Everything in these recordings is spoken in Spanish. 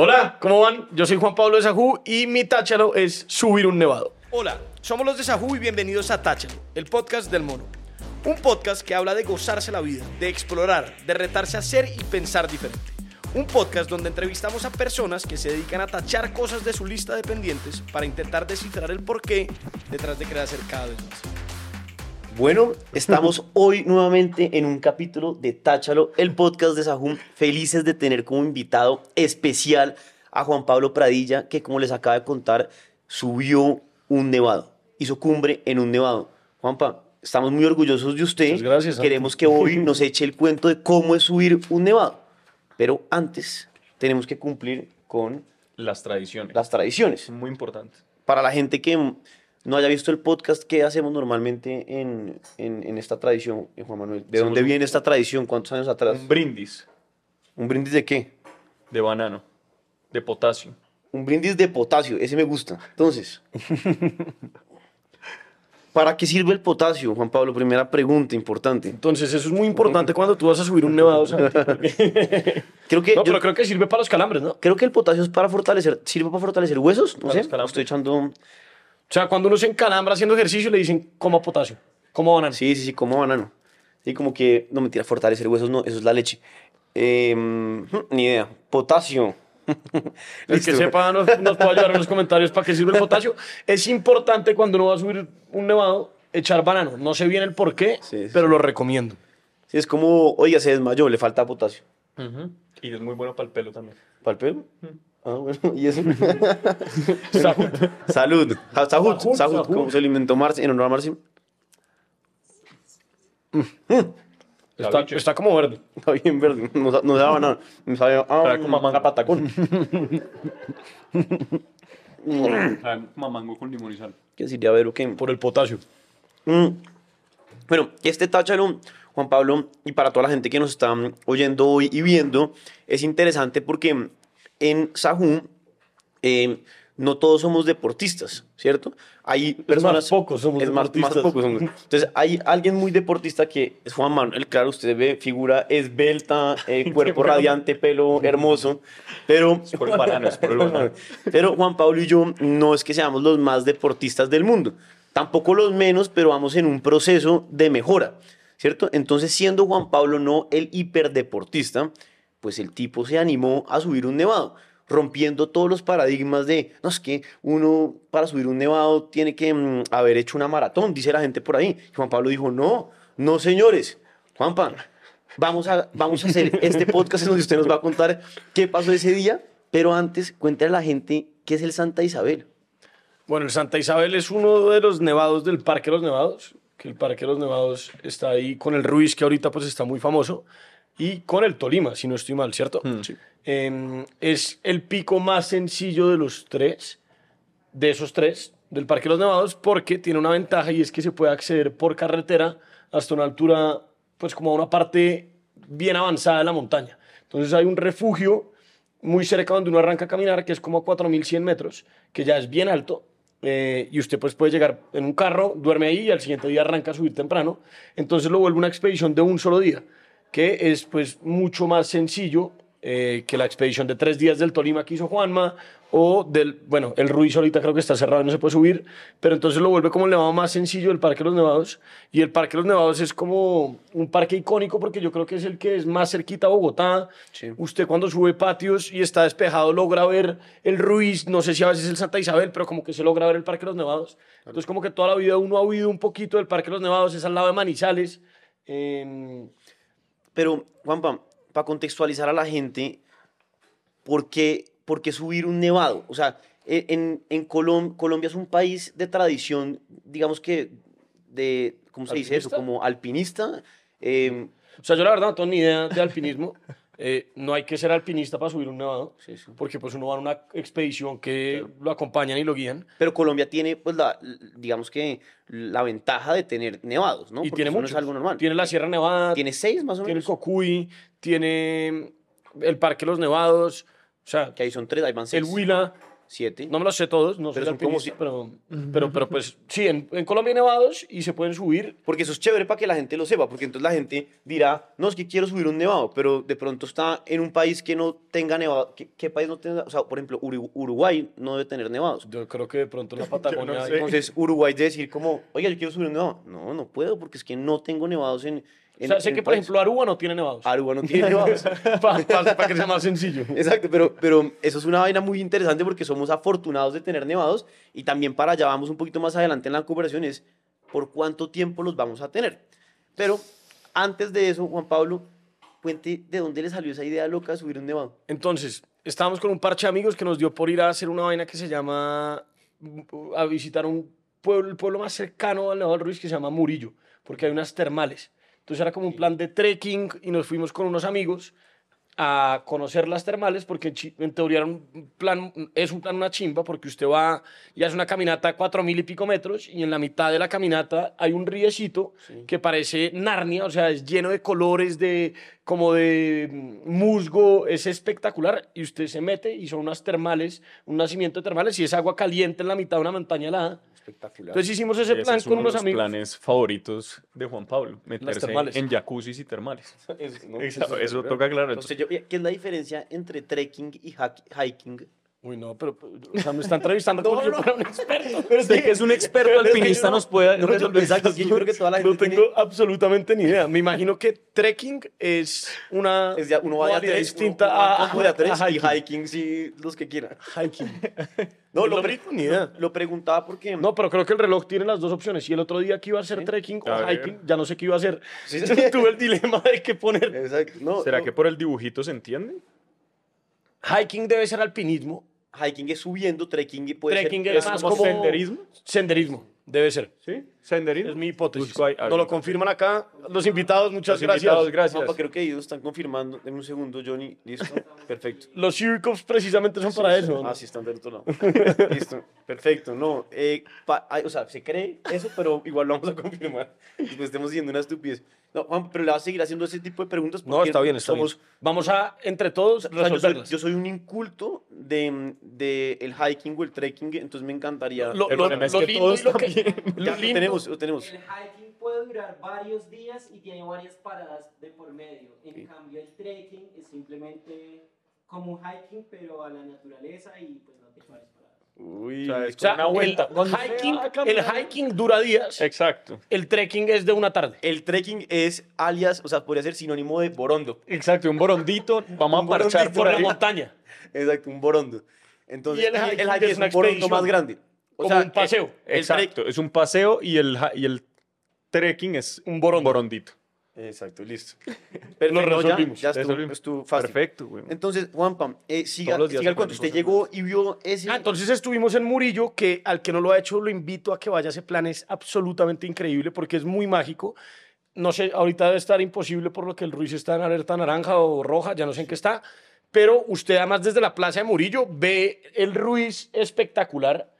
Hola, ¿cómo van? Yo soy Juan Pablo de Sajú y mi táchalo es subir un nevado. Hola, somos los de Sajú y bienvenidos a Táchalo, el podcast del mono. Un podcast que habla de gozarse la vida, de explorar, de retarse a ser y pensar diferente. Un podcast donde entrevistamos a personas que se dedican a tachar cosas de su lista de pendientes para intentar descifrar el porqué detrás de cada vez más. Bueno, estamos hoy nuevamente en un capítulo de Táchalo, el podcast de Sahum. Felices de tener como invitado especial a Juan Pablo Pradilla, que como les acaba de contar, subió un nevado, hizo cumbre en un nevado. Juanpa, estamos muy orgullosos de usted. Muchas gracias. Queremos que hoy nos eche el cuento de cómo es subir un nevado. Pero antes tenemos que cumplir con Las tradiciones. las tradiciones. Muy importantes. Para la gente que no haya visto el podcast, ¿qué hacemos normalmente en, en- en esta tradición, eh, Juan Manuel? ¿De dónde viene esta tradición? ¿Cuántos años atrás? Un brindis ¿Un brindis de qué? de banano, de potasio. Un brindis de potasio, ese me gusta. Entonces, ¿para qué sirve el potasio, Juan Pablo? Primera pregunta importante. Entonces, eso es muy importante cuando tú vas a subir un nevado. Santi, porque- Creo que, no, yo- pero creo que sirve para los calambres, ¿no? Creo que el potasio es para fortalecer, sirve para fortalecer huesos, no Para sé. los calambres. Estoy echando, sea, cuando uno se encalambra haciendo ejercicio, le dicen, coma potasio, coma banano. sí, sí, sí, como banano. Sí, como que, no mentira, fortalecer huesos, no, eso es la leche. Eh, ni idea. Potasio. El que sepa nos, nos puede ayudar en los comentarios para qué sirve el potasio. Es importante cuando uno va a subir un nevado echar banano. No sé bien el por qué, Sí, sí, pero sí. lo recomiendo. Sí, es como, oiga, se desmayó, le falta potasio. Y es muy bueno para el pelo también. ¿Para el pelo? Ah, bueno, y eso. Salud. Salud. Sahut, Sahut, Sahut, Sahut. como se lo inventó Marci, en honor a Marci. Está, como verde. Está bien verde, no, sa- no daba nada. No sabía, ah, como a manga patacón. Ah, Mamango con limón y sal. ¿Qué decía, Vero? ¿Qué? Por el potasio. Mm. Bueno, este táchalo, Juan Pablo, y para toda la gente que nos está oyendo hoy y viendo, es interesante porque en Sahú eh, no todos somos deportistas, ¿cierto? Hay personas... pocos somos es más- más deportistas. pocos somos. Entonces, hay alguien muy deportista que es Juan Manuel, claro, usted ve figura esbelta, eh, cuerpo radiante, pelo hermoso, pero... Es por el banano, es por el banano. Pero Juan Pablo y yo no es que seamos los más deportistas del mundo, tampoco los menos, pero vamos en un proceso de mejora, ¿cierto? Entonces, siendo Juan Pablo no el hiperdeportista, pues el tipo se animó a subir un nevado, rompiendo todos los paradigmas de, no, es que uno para subir un nevado tiene que mm, haber hecho una maratón, dice la gente por ahí. Y Juan Pablo dijo, no, no señores, Juanpa, vamos a, vamos a hacer este podcast en donde usted nos va a contar qué pasó ese día, pero antes cuéntale a la gente qué es el Santa Isabel. Bueno, el Santa Isabel es uno de los nevados del Parque de los Nevados, que el Parque de los Nevados está ahí con el Ruiz, que ahorita pues está muy famoso, y con el Tolima, si no estoy mal, ¿cierto? Sí. Em, es el pico más sencillo de los tres, de esos tres, del Parque de los Nevados, porque tiene una ventaja y es que se puede acceder por carretera hasta una altura, pues como a una parte bien avanzada de la montaña. Entonces hay un refugio muy cerca donde uno arranca a caminar, que es como a 4.100 metros, que ya es bien alto, eh, y usted pues puede llegar en un carro, duerme ahí y al siguiente día arranca a subir temprano. Entonces lo vuelve una expedición de un solo día, que es pues mucho más sencillo eh, que la expedición de tres días del Tolima que hizo Juanma, o del, bueno, el Ruiz ahorita creo que está cerrado y no se puede subir, pero entonces lo vuelve como el nevado más sencillo del Parque de los Nevados. Y el Parque de los Nevados es como un parque icónico porque yo creo que es el que es más cerquita a Bogotá. Sí. Usted cuando sube patios y está despejado logra ver el Ruiz, no sé si a veces el Santa Isabel, pero como que se logra ver el Parque de los Nevados. Entonces como que toda la vida uno ha oído un poquito del Parque de los Nevados, es al lado de Manizales. Pero, Juanpa, para contextualizar a la gente, ¿por qué, por qué subir un nevado? O sea, e- en, en Colom- Colombia es un país de tradición, digamos que, de, ¿cómo se dice eso? ¿Alpinista? Como alpinista. eh, O sea, yo la verdad no tengo ni idea de alpinismo. Eh, no hay que ser alpinista para subir un nevado, Sí, sí. porque pues uno va en una expedición que lo acompañan y lo guían. pero Colombia tiene, pues, la, digamos que, la ventaja de tener nevados, ¿no? y Porque tiene eso no es algo normal. Tiene la Sierra Nevada, Tiene seis, más o tiene el menos. Cocuy, tiene el Parque de los Nevados, o sea, Que ahí son tres, ahí van el seis. Huila, siete. No me los sé todos, no Pero soy son como alpinista, pero, pero, pero pues sí, en, en Colombia hay nevados y se pueden subir. Porque eso es chévere para que la gente lo sepa, porque entonces la gente dirá, no, es que quiero subir un nevado, pero de pronto está en un país que no tenga nevado. ¿Qué, qué país no tenga? O sea, por ejemplo, Uru- Uruguay no debe tener nevados. Yo creo que de pronto en la Patagonia Entonces Uruguay debe decir como, oiga, yo quiero subir un nevado. No, no puedo, porque es que no tengo nevados en... O en- sea, sé que, por país. ejemplo, Aruba no tiene nevados. Aruba no tiene nevados. Para que sea más sencillo. Exacto, pero, pero eso es una vaina muy interesante porque somos afortunados de tener nevados y también para allá vamos un poquito más adelante en la conversación es por cuánto tiempo los vamos a tener. Pero antes de eso, Juan Pablo, cuente de dónde le salió esa idea loca de subir un nevado. Entonces, estábamos con un parche de amigos que nos dio por ir a hacer una vaina que se llama, a visitar un pueblo, el pueblo más cercano al Nevado del Ruiz que se llama Murillo, porque hay unas termales. Entonces era como un plan de trekking y nos fuimos con unos amigos a conocer las termales porque en, teoría un plan, es un plan una chimba porque usted va y hace una caminata a cuatro mil y pico metros y en la mitad de la caminata hay un riecito que parece Narnia, o sea, es lleno de colores, de como de musgo, es espectacular y usted se mete y son unas termales, un nacimiento de termales y es agua caliente en la mitad de una montaña helada. Espectacular. Entonces hicimos ese Ese plan es con uno de unos los amigos. planes favoritos de Juan Pablo. Meterse en jacuzzis y termales. ¿no? Exacto, eso toca claro. Entonces, yo- ¿qué es la diferencia entre trekking y hiking? Uy, no, pero, pero, o sea, me está entrevistando No, como si yo no. fuera un experto. Usted que es un experto alpinista nos puede No, yo- resolver exacto, yo creo que toda la gente No tengo tiene- absolutamente ni idea. Me imagino que trekking es una Es ya, uno va de a tres, distinta uno- uno a, como de a tres a y hiking. hiking sí, los que quieran. Hiking. No, No lo, tengo pre- ni idea. lo preguntaba porque... No, pero creo que el reloj tiene las dos opciones. Y el otro día que iba a hacer trekking A o ver. hiking, ya no sé qué iba a hacer. Sí, sí. Tuve el dilema de qué poner. Exacto. No, ¿Será no, que por el dibujito se entiende? Hiking debe ser alpinismo. Hiking es subiendo, trekking puede Trekking ser... es ¿Es más como como senderismo? Senderismo. Debe ser. ¿Sí? ¿Senderismo? Es mi hipótesis. Busco ahí- Nos lo confirman acá los invitados. Muchas Los gracias. invitados, gracias. Juanpa, creo que ellos están confirmando. Deme un segundo, Johnny. Listo. Perfecto. Los Circups precisamente son para eso. ¿no? Ah, sí, están del otro lado. Listo. Perfecto. No, eh, pa- ay, o sea, se cree eso, pero igual lo vamos a confirmar. Después estemos diciendo una estupidez. No, Juan, pero le vas a seguir haciendo ese tipo de preguntas No, porque está bien, está somos, bien. Vamos a, entre todos, o sea, yo, soy, resolverlas. yo soy un inculto de, de el hiking o el trekking, entonces me encantaría... Lo, El lo- problema es lo que lindo todos y lo que- también. lo Ya, lo lindo- tenemos, lo tenemos. El hiking puede durar varios días y tiene varias paradas de por medio. En cambio, el trekking es simplemente como un hiking, pero a la naturaleza y pues no tiene varias paradas. Uy, O sea, es O sea, Una vuelta. el hiking, el hiking dura días, Exacto. el trekking es de una tarde. El trekking es alias, o sea, podría ser sinónimo de borondo. Exacto, un borondito. Vamos Un a parchar por Por la montaña. Exacto, un borondo. Entonces, Y el hiking el es hiking es una un borondo más grande. O Como sea, un paseo. el- el Exacto, es un paseo y el, y el trekking es Un borondo. borondito. Exacto, listo. Perfecto, Lo ya, resolvimos, ya estuvo, resolvimos. estuvo fácil. Perfecto, güey. Entonces, Juanpa, eh, siga, Todos los días siga el cuento. Usted llegó y vio ese... Ah, entonces estuvimos en Murillo, que al que no lo ha hecho lo invito a que vaya. Ese plan es absolutamente increíble porque es muy mágico. No sé, ahorita debe estar imposible por lo que el Ruiz está en alerta naranja o roja, ya no sé en qué está. Pero usted además desde la plaza de Murillo ve el Ruiz espectacular.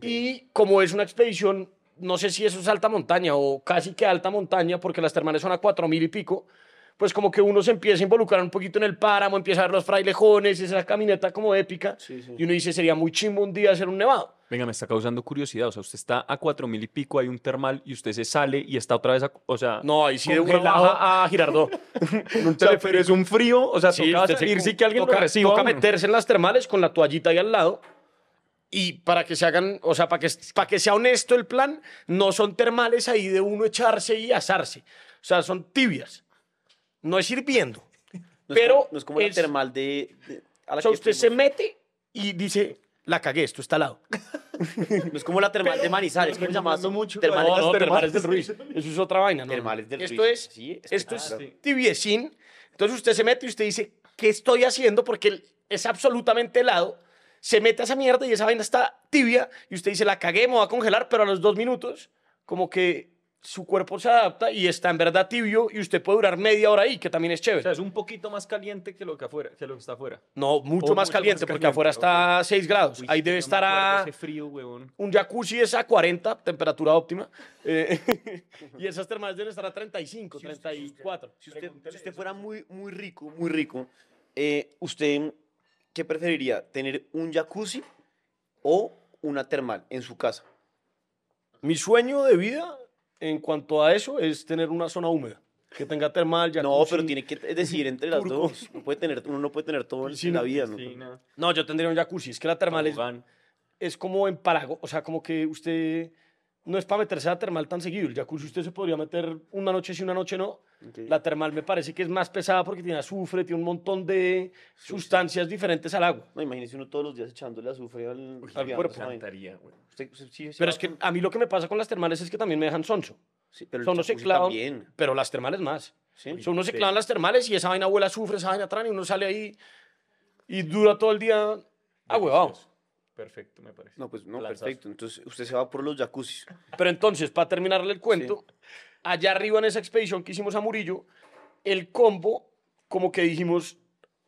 Y como es una expedición, no sé si eso es alta montaña o casi que alta montaña, porque las termales son a cuatro mil y pico, pues como que uno se empieza a involucrar un poquito en el páramo, empieza a ver los frailejones, esa caminata como épica, y uno dice, sería muy chimbo un día hacer un nevado. Venga, me está causando curiosidad. O sea, usted está a cuatro mil y pico, hay un termal y usted se sale y está otra vez, a- o sea, No, ahí sí de una baja a Girardot. O sea, pero es un frío, o sea, Sí, toca salir sí que alguien toca, lo reciba. toca meterse en las termales con la toallita ahí al lado. Y para que se hagan, o sea, para que, para que sea honesto el plan, no son termales ahí de uno echarse y asarse. O sea, son tibias. No es hirviendo. No es pero como, no es como la es- termal de... de- a la O sea, que usted se mete y dice, la cagué, esto está al lado. No es como la termal de Manizales, ¿cómo se llama? recomendando mucho Termales, No, no, termales del. Ruiz. Eso es otra vaina, ¿no? Termales del esto Ruiz. Es, Sí, esto es espectacular. tibiecín. Entonces usted se mete y usted dice, ¿qué estoy haciendo? Porque es absolutamente helado. Se mete a esa mierda y esa vaina está tibia y usted dice, la cagué, me voy a congelar, pero a los dos minutos, como que su cuerpo se adapta y está en verdad tibio y usted puede durar media hora ahí, que también es O chévere. sea, es un poquito más caliente que lo que afuera, que lo que está afuera. no, mucho o más mucho caliente, más porque caliente, afuera está a 6 grados. Uy, ahí debe estar a... Ese frío, huevón. Un jacuzzi es a 40, temperatura óptima. eh, y esas termales deben estar a 35, 34. Si usted, si usted fuera muy, muy rico, muy rico, eh, ¿usted qué preferiría? ¿Tener un jacuzzi o una termal en su casa. Mi sueño de vida en cuanto a eso es tener una zona húmeda. Que tenga termal, jacuzzi. No, pero tiene que decidir entre las turco. dos. No puede tener, uno no puede tener todo en la no, vida. ¿no? Yo tendría un jacuzzi. Es que la termal es, es como en Parago. O sea, como que usted no es para meterse a la termal tan seguido. El jacuzzi usted se podría meter una noche sí, una noche no. Ok. La termal me parece que es más pesada porque tiene azufre, tiene un montón de sustancias diferentes al agua. No, imagínese uno todos los días echándole azufre al, al digamos, cuerpo. güey. Usted- usted sí Pero es que a mí lo que me pasa con las termales es que también me dejan sonso. sí, pero Son no se clavan, también. pero las termales más. ¿sí? Sea, uno se Sí. clavan las termales y esa vaina huele a azufre, esa vaina atrás y uno sale ahí y dura todo el día ahuevado. Delicioso. Perfecto, me parece. No, pues no, Lanzazo. perfecto. Entonces usted se va por los jacuzzis. Pero entonces, para terminarle el cuento, allá arriba en esa expedición que hicimos a Murillo, el combo, como que dijimos,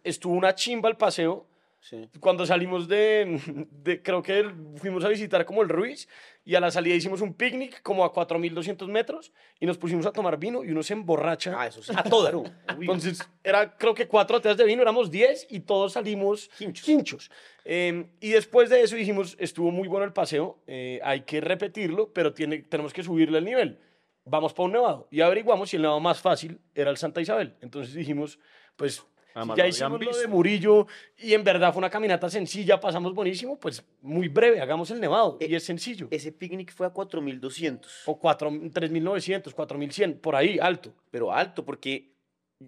estuvo una chimba el paseo. Sí. Cuando salimos de, de- creo que fuimos a visitar como el Ruiz y a la salida hicimos un picnic como a 4.200 metros y nos pusimos a tomar vino y uno se emborracha Ah, eso sí. a toda. Entonces, era creo que cuatro botellas de vino, éramos 10 y todos salimos Hinchos. hinchos. Eh, y después de eso dijimos, estuvo muy bueno el paseo, eh, hay que repetirlo, pero tiene, tenemos que subirle el nivel. Vamos para un nevado. Y averiguamos si el nevado más fácil era el Santa Isabel. Entonces dijimos, pues Además, ya lo hicimos habían lo de. Murillo y en verdad fue una caminata sencilla, pasamos buenísimo, pues muy breve, hagamos el nevado. Eh, y es sencillo. Ese picnic fue a 4200, o 4, 3.900, 4.100, por ahí, alto. pero alto, porque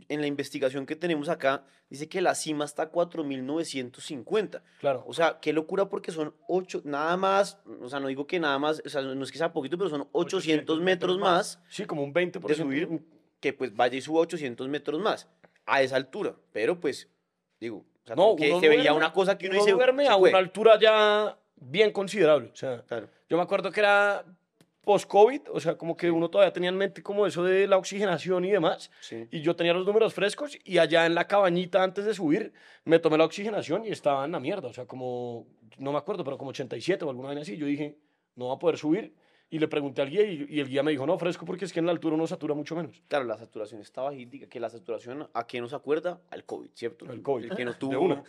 en la investigación que tenemos acá dice que la cima está a 4950. Claro. O sea, qué locura porque son 8, nada más, o sea, no digo que nada más, o sea, no es que sea poquito, pero son 800 metros más Sí, como un 20%. de subir, que pues vaya y suba 800 metros más a esa altura. Pero pues, digo, o sea, No, que se veía duerme- una cosa que uno, uno dice. duerme "Se a puede". una altura ya bien considerable. O sea, Claro. yo me acuerdo que era post-COVID, o sea, como que uno todavía tenía en mente como eso de la oxigenación y demás. Sí. Y yo tenía los números frescos y allá en la cabañita antes de subir me tomé la oxigenación y estaba en la mierda. O sea, como, no me acuerdo, pero como 87 o alguna vaina así. Yo dije, no va a poder subir. Y le pregunté al guía y, y el guía me dijo, no, fresco porque es que en la altura uno satura mucho menos. Claro, la saturación está bajita, que la saturación, ¿a qué nos acuerda? Al COVID, ¿cierto? Al COVID. El que no tuvo, una.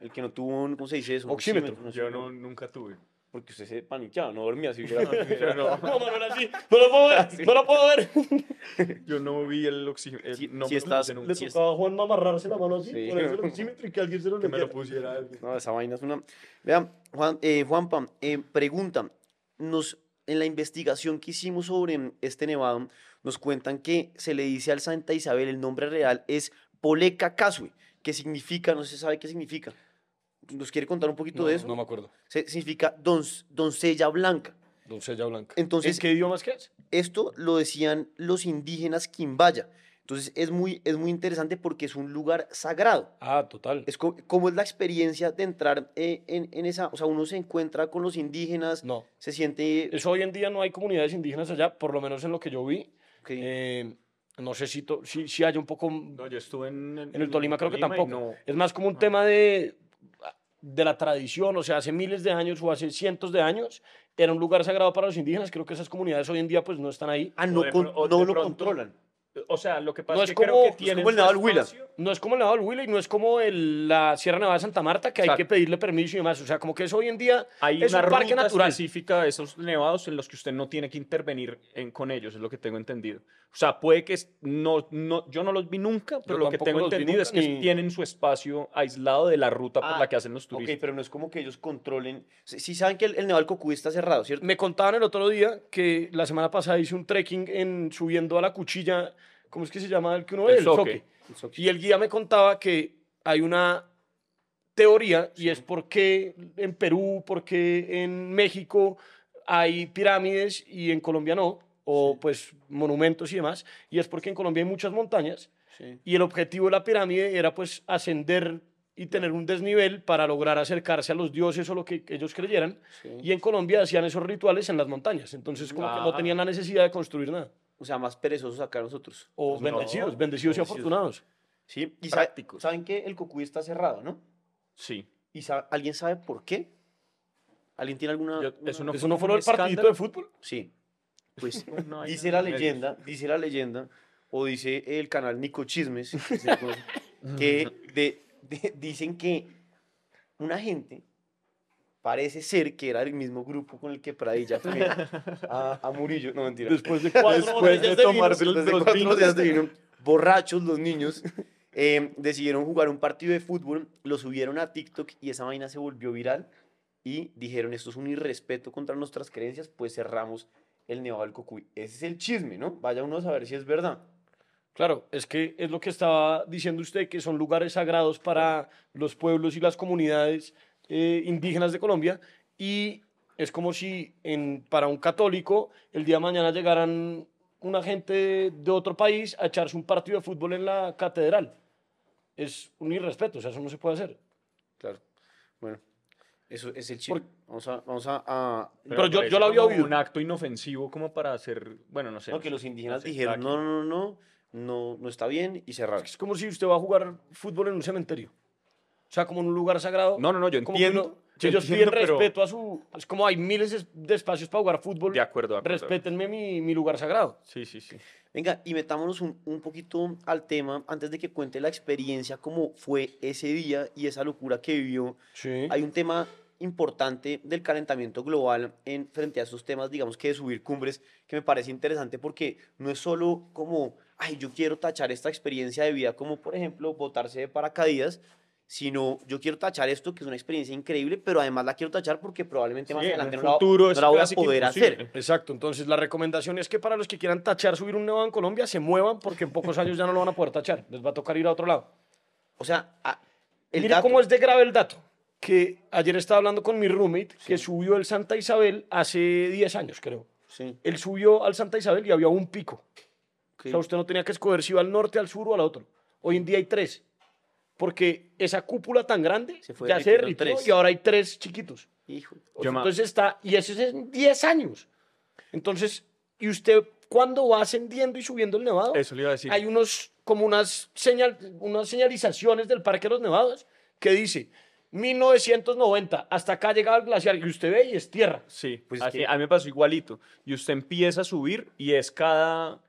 el que no tuvo, un- ¿cómo se dice eso? Oxímetro. oxímetro, Yo no, nunca tuve. Porque usted se paniqueaba, no dormía si hubiera... Yo no, No, Manuel, así, no lo puedo ver, no lo puedo ver. yo no vi el oxígeno. Si- no si estás-. Le tocaba a Juan amarrarse la mano así, Sí. ponerse el oxímetro y que alguien se lo que me lo pusiera. No, esa vaina es una... Vean, Juan, eh, Juanpa, eh, pregunta, nos, en la investigación que hicimos sobre este nevado, nos cuentan que se le dice al Santa Isabel, el nombre real es Poleca Casue, que significa, no se sabe qué significa. ¿Nos quiere contar un poquito No, de eso? no me acuerdo. Se- significa don- doncella blanca. Doncella blanca. Entonces- ¿En qué idioma es que es? Esto lo decían los indígenas Quimbaya. Entonces es muy, es muy interesante porque es un lugar sagrado. Ah, total. Es co- como es la experiencia de entrar eh, en, en esa, o sea, uno se encuentra con los indígenas, No. se siente... Eso hoy en día no hay comunidades indígenas allá, por lo menos en lo que yo vi. ok, Eh, no sé si, to- si, si hay un poco... No, yo estuve en, En el Tolima creo que tampoco. no. Es más como un tema de, de la tradición, o sea, hace miles de años o hace cientos de años era un lugar sagrado para los indígenas. Creo que esas comunidades hoy en día pues no están ahí. ah, no, o de con- o no lo pronto- controlan. O sea, lo que pasa No es es que como- creo es que tienen como el del Huila. No es como el del Huila y no es como el- la Sierra Nevada de Santa Marta, que hay Exacto. que pedirle permiso y demás. O sea, como que eso hoy en día Hay es una un parque ruta natural. específica de esos nevados en los que usted no tiene que intervenir en, con ellos, es lo que tengo entendido. O sea, puede que es- no, no, yo no los vi nunca, pero lo que tengo entendido nunca, es que ni- tienen su espacio aislado de la ruta por Ah, la que hacen los Ok, turistas. pero no es como que ellos controlen... Si sí saben que el, el del Cocuy está cerrado, ¿cierto? Me contaban el otro día que la semana pasada hice un trekking en subiendo a la cuchilla, ¿cómo es que se llama el que uno ve? El El Soque. Soque. Y el guía me contaba que hay una teoría y es por qué en Perú, por qué en México hay pirámides y en Colombia no, o pues monumentos y demás, y es porque en Colombia hay muchas montañas Sí. y el objetivo de la pirámide era pues ascender y tener un desnivel para lograr acercarse a los dioses o lo que ellos creyeran. Sí. Y en Colombia hacían esos rituales en las montañas. Entonces, como que no Ah. tenían la necesidad de construir nada. O sea, más perezosos acá nosotros. O Pues no, bendecidos, bendecidos y bendecidos. afortunados. Sí, y sabe- Prácticos. saben que el Cocuy está cerrado, ¿no? Sí. ¿Y sa- alguien sabe por qué? ¿Alguien tiene alguna...? Yo- una- eso no ¿Eso no fue del partidito de fútbol? Sí. Pues No, dice la leyenda, dice la leyenda, o dice el canal Nico Chismes, que se conoce, que de- de- dicen que una gente parece ser que era el mismo grupo con el que Pradilla fue a, a Murillo. No, mentira. Después de cuatro Después de tomarse Después de los cuatro vinos. días de vino, borrachos los niños, eh, decidieron jugar un partido de fútbol, lo subieron a TikTok y esa vaina se volvió viral y dijeron, esto es un irrespeto contra nuestras creencias, pues cerramos el Nevado del Cocuy. Ese es el chisme, ¿no? Vaya uno a saber si es verdad. Claro, es que es lo que estaba diciendo usted, que son lugares sagrados para los pueblos y las comunidades eh, indígenas de Colombia y es como si en, para un católico el día de mañana llegaran una gente de, otro país a echarse un partido de fútbol en la catedral. Es un irrespeto, o sea, eso no se puede hacer. Claro. Bueno, eso es el chisme. Por- Vamos a... Vamos a, a- Pero yo- parece yo lo había oído. Un acto inofensivo como para hacer, bueno, no sé. no, que los indígenas sé, dijeron, no, no, no, no, no, no está bien y cerraron. Es como si usted va a jugar fútbol en un cementerio. O sea, como en un lugar sagrado. No, no, no, yo Como que entiendo. uno- yo ellos entiendo, piden pero- respeto a su... Es como hay miles es- de espacios para jugar fútbol. De acuerdo, de acuerdo. Respétenme mi, mi lugar sagrado. Sí, sí, sí. Venga, y metámonos un, un poquito al tema antes de que cuente la experiencia, cómo fue ese día y esa locura que vivió. Sí. Hay un tema importante del calentamiento global en frente a esos temas, digamos que de subir cumbres, que me parece interesante porque no es solo como, ay, yo quiero tachar esta experiencia de vida, como por ejemplo botarse de paracaídas, sino yo quiero tachar esto, que es una experiencia increíble, pero además la quiero tachar porque probablemente más Sí, adelante el no la- futuro no es la voy a poder imposible. hacer. Exacto, entonces la recomendación es que para los que quieran tachar subir un nevado en Colombia, se muevan porque en pocos años ya no lo van a poder tachar. Les va a tocar ir a otro lado. O sea, a- el Mire dato- cómo es de grave el dato. Que ayer estaba hablando con mi roommate que subió el Santa Isabel hace 10 años, creo. Sí, Él subió al Santa Isabel y había un pico. O sea, usted no tenía que escoger si iba al norte, al sur o al otro. Hoy en día hay tres. Porque esa cúpula tan grande Se fue ya se derritió tres. y ahora hay tres chiquitos. Hijo. O sea, entonces está, y eso es en 10 años. Entonces, ¿y usted cuando va ascendiendo y subiendo el nevado? Eso le iba a decir. Hay unos, como unas, señal, unas señalizaciones del Parque de los Nevados que dice 1990, hasta acá llegaba el glaciar y usted ve y es tierra. Sí, Pues es así- que- a mí me pasó igualito. Y usted empieza a subir y es cada,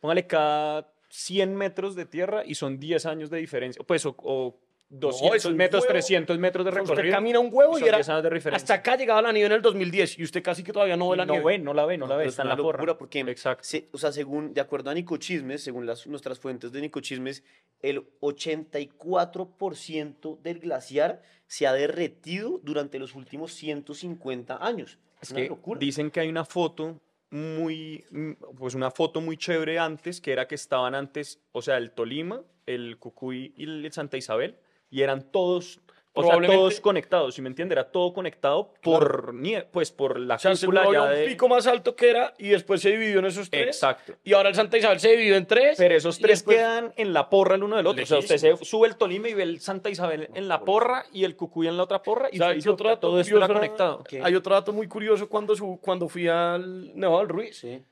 póngale cada 100 metros de tierra y son 10 años de diferencia. Pues o, o 200 es un metros, huevo. 300 metros de recorrido. usted camina un huevo y son era, 10 años de diferencia. hasta acá llegaba la nieve en el 2010 y usted casi que todavía no ve la no nieve. ve, no la ve, no, la ve, está es en la porra. locura porque, Exacto. se- o sea, según, de acuerdo a Nicochismes, según las, nuestras fuentes de Nicochismes, el 84% del glaciar se ha derretido durante los últimos 150 años. Es, Es una que locura. dicen que hay una foto muy, mm, pues una foto muy chévere antes, que era que estaban antes, o sea, el Tolima, el Cucuy y el Santa Isabel, y eran todos, o sea, todos conectados, ¿sí me entiende? Era todo conectado por, nie- pues por la O sea, cúpula ya un de... pico más alto que era y después se dividió en esos tres. Exacto. Y ahora el Santa Isabel se dividió en tres. Pero esos tres después- quedan en la porra el uno del otro. O sea, usted se sube el Tolima y ve el Santa Isabel en la porra y el Cucuy en la otra porra y ¿Sabe usted qué dice, otro dato todo esto era conectado. Hay otro dato muy curioso cuando, su- cuando fui al Nevado del Ruiz. Sí.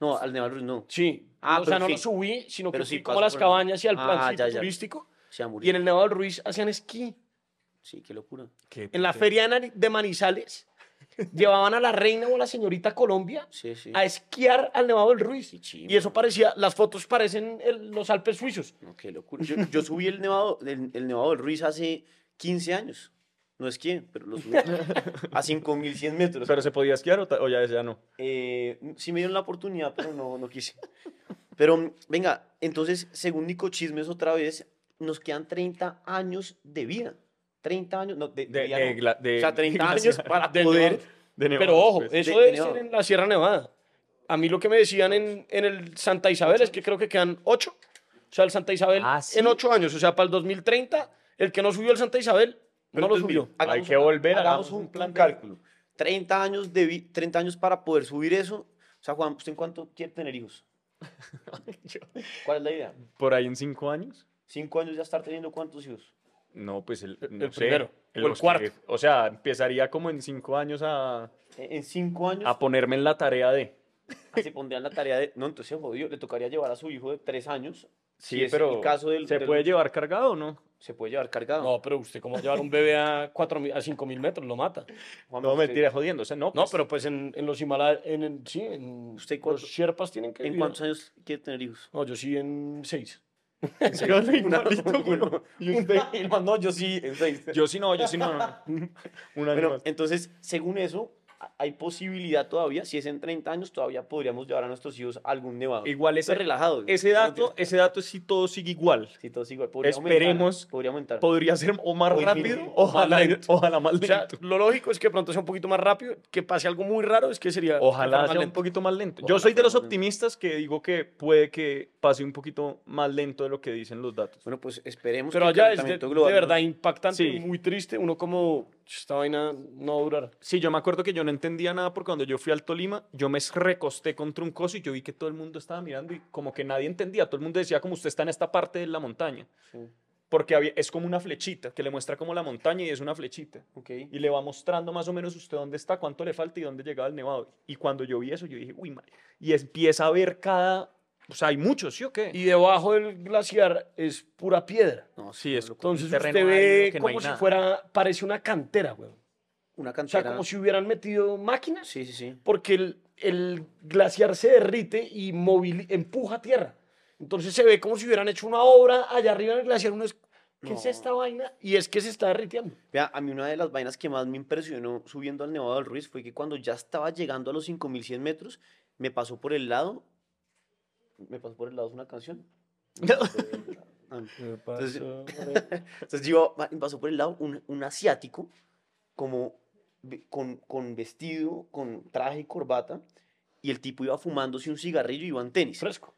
No, al Nevado del Ruiz no. Sí. Ah, o sea, no sí. lo subí, sino Pero que sí fui como a las por- cabañas y al Ah, plancito ya, ya. turístico. Y en el Nevado del Ruiz hacían esquí. Sí, qué locura. En la feria de Manizales llevaban a la reina o a la señorita Colombia Sí, sí. a esquiar al Nevado del Ruiz. chimba. Y eso parecía, las fotos parecen el- los Alpes suizos. No, qué locura. Yo, yo subí el Nevado, el, el Nevado del Ruiz hace 15 años. No es que, pero lo subí a 5100 metros. Pero se podía esquiar o, o ya, ya no. Eh, sí me dieron la oportunidad, pero no, no quise. Pero venga, entonces, según Nico Chismes otra vez, nos quedan 30 años de vida. 30 años, no, de, de De- no. de- o sea, 30 de años para De poder... nevado. De Pero ojo, pues. eso De- de debe ser en la Sierra Nevada. A mí lo que me decían en, en el Santa Isabel es que creo que quedan ocho. O sea, el Santa Isabel Ah, ¿sí? en ocho años. O sea, para el 2030, el que no subió el Santa Isabel no lo subió. hagamos que una- volver, hagamos hagamos un, plan un de- cálculo. 30 años, de vi- 30 años para poder subir eso. O sea, Juan, ¿usted en cuánto quiere tener hijos? ¿Cuál es la idea? Por ahí en cinco años. ¿Cinco años ya estar teniendo cuántos hijos? No, pues el, El- no el sé, primero, o el los que- cuarto. o sea, empezaría como en cinco años a, En en cinco años a ponerme en la tarea de. se pondrían la tarea de... No, entonces se jodió. Le tocaría llevar a su hijo de tres años. Sí, si es pero el caso del, ¿se del- puede llevar cargado o no? Se puede llevar cargado. No, pero usted, ¿cómo llevar un bebé a, cuatro, mil- a 5 mil metros? Lo mata. Juanma, No, usted- mentira, jodiendo. O sea, no, No, pues, pero pues en, en los Himalayas, en, el- sí, en ¿Usted los cuánto- Sherpas tienen que ¿En vivir. cuántos años quiere tener hijos? No, yo sí en seis. Se va igualito, güey. Uno- ¿Y usted? Man, no, yo sí, en seis. Yo sí no, yo sí no. no. Bueno, más. entonces, según eso, hay posibilidad todavía, si es en 30 años, todavía podríamos llevar a nuestros hijos a algún nevado. Igual ese, relajado. ese dato, ese dato si todo sigue igual. Si todo sigue igual, podría Esperemos- aumentar, podría aumentar. Podría ser o más rápido, mismo, ojalá, más lento. ojalá más O sea, lento. lo lógico es que pronto sea un poquito más rápido, que pase algo muy raro, es que sería... Ojalá sea un poquito más lento. Ojalá Yo soy de los optimistas que digo que puede que pase un poquito más lento de lo que dicen los datos. Bueno, pues esperemos Pero que allá es de, de verdad impactante, Sí. muy triste. Uno como, esta vaina no va a durar. Sí, yo me acuerdo que yo no entendía nada porque cuando yo fui al Tolima, yo me recosté contra un coso y yo vi que todo el mundo estaba mirando y como que nadie entendía. Todo el mundo decía como usted está en esta parte de la montaña. Sí, Porque había- es como una flechita que le muestra como la montaña y es una flechita. Y le va mostrando más o menos usted dónde está, cuánto le falta y dónde llegaba el nevado. Y cuando yo vi eso, yo dije, uy, madre. Y empieza a ver cada... O sea, hay muchos, ¿sí o qué? Y debajo del glaciar es pura piedra. No, Sí, es. Entonces usted ve que no como si nada. fuera, parece una cantera, güey. Una O sea, cantera. como si hubieran metido máquinas, Sí, sí, sí. porque el, el glaciar se derrite y movili- empuja tierra. Entonces se ve como si hubieran hecho una obra allá arriba en el glaciar. Uno es, ¿qué es No. esta vaina? Y es que se está derritiendo. Vea, a mí una de las vainas que más me impresionó subiendo al Nevado del Ruiz fue que cuando ya estaba llegando a los 5100 metros, me pasó por el lado. Me pasó por el lado, es una canción. Me pasó por el lado. Entonces, entonces yo pasó por el lado un, un asiático, como ve- con, con vestido, con traje y corbata, y el tipo iba fumándose un cigarrillo y iba en tenis. Fresco.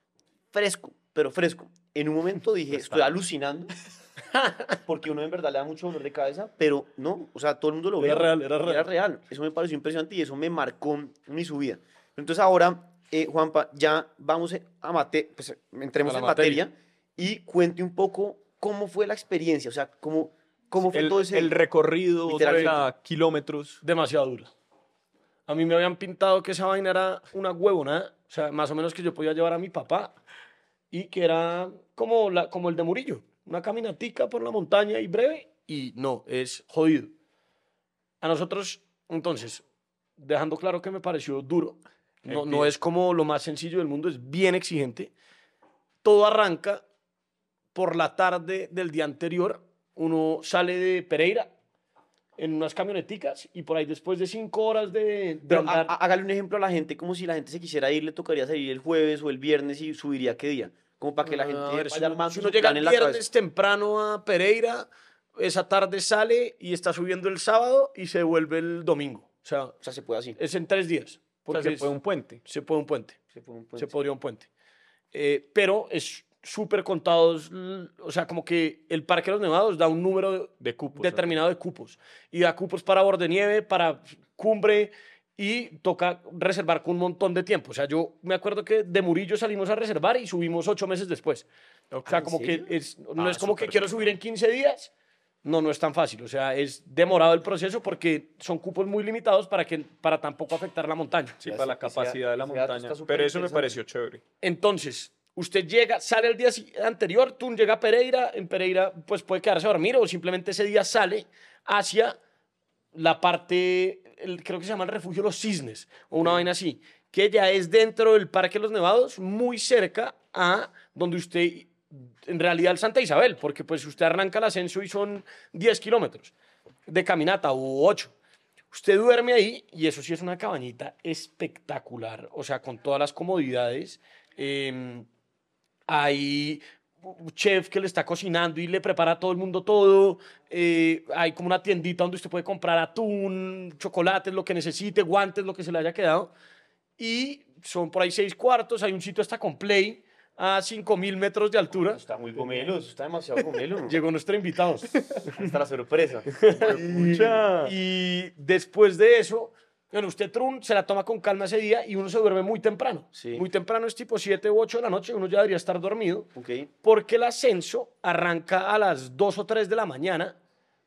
Fresco, pero fresco. En un momento dije, Pues estoy alucinando, porque uno en verdad le da mucho dolor de cabeza, pero no, o sea, todo el mundo lo Era vio. real, era real. Era real. Eso me pareció impresionante y eso me marcó mi subida. Entonces ahora, eh, Juanpa, ya vamos a mate, pues entremos A la en materia. y cuente un poco cómo fue la experiencia, o sea, cómo, cómo fue el, todo ese... el recorrido, Literalmente. o sea, kilómetros. demasiado dura. A mí me habían pintado que esa vaina era una huevonada, o sea, más o menos que yo podía llevar a mi papá y que era como, la, como el de Murillo, una caminatica por la montaña y breve, y no, es jodido. A nosotros, entonces, dejando claro que me pareció duro, no, no es como lo más sencillo del mundo, es bien exigente. Todo arranca por la tarde del día anterior, uno sale de Pereira en unas camioneticas y por ahí después de cinco horas de, de andar... há- hágale un ejemplo a la gente, como si la gente se quisiera ir, le tocaría salir el jueves o el viernes y subiría qué día. Como para que la gente A ver, si vaya uno, armando si uno llega el viernes cabeza. temprano a Pereira, esa tarde sale y está subiendo el sábado y se vuelve el domingo. O sea, O sea, se puede así. es en tres días. O Porque sea, se fue un puente. se puede un puente. Se, puede un Se puente. podría un puente. Eh, pero es súper contados, o sea, como que el Parque de los Nevados da un número De cupos. determinado de cupos. Y da cupos para borde nieve, para cumbre, y toca reservar con un montón de tiempo. O sea, yo me acuerdo que de Murillo salimos a reservar y subimos ocho meses después. O sea, ¿en como que es, no Ah, es como que quiero subir en 15 días. No, no es tan fácil. O sea, es demorado el proceso porque son cupos muy limitados para, que, para tampoco afectar la montaña. Sí, para la capacidad de la montaña. Pero eso me pareció chévere. Entonces, usted llega, sale el día anterior, tú llega a Pereira, en Pereira pues puede quedarse a dormir o simplemente ese día sale hacia la parte, el- creo que se llama el refugio Los Cisnes o una vaina así, que ya es dentro del Parque de los Nevados, muy cerca a donde usted, en realidad el Santa Isabel, porque pues usted arranca el ascenso y son 10 kilómetros de caminata o 8. Usted duerme ahí y eso sí es una cabañita espectacular, o sea, con todas las comodidades. Eh, hay un chef que le está cocinando y le prepara a todo el mundo todo. eh, hay como una tiendita donde usted puede comprar atún, chocolates, lo que necesite, guantes, lo que se le haya quedado. Y son por ahí seis cuartos. Hay un sitio hasta con play a 5000 metros de altura. Está muy gomelo, está demasiado gomelo. Llegó nuestro invitado. Hasta la sorpresa. Y después de eso, bueno, usted Trun se la toma con calma ese día y uno se duerme muy temprano. Sí. Muy temprano es tipo 7 u 8 de la noche, uno ya debería estar dormido, Ok. porque el ascenso arranca a las 2 o 3 de la mañana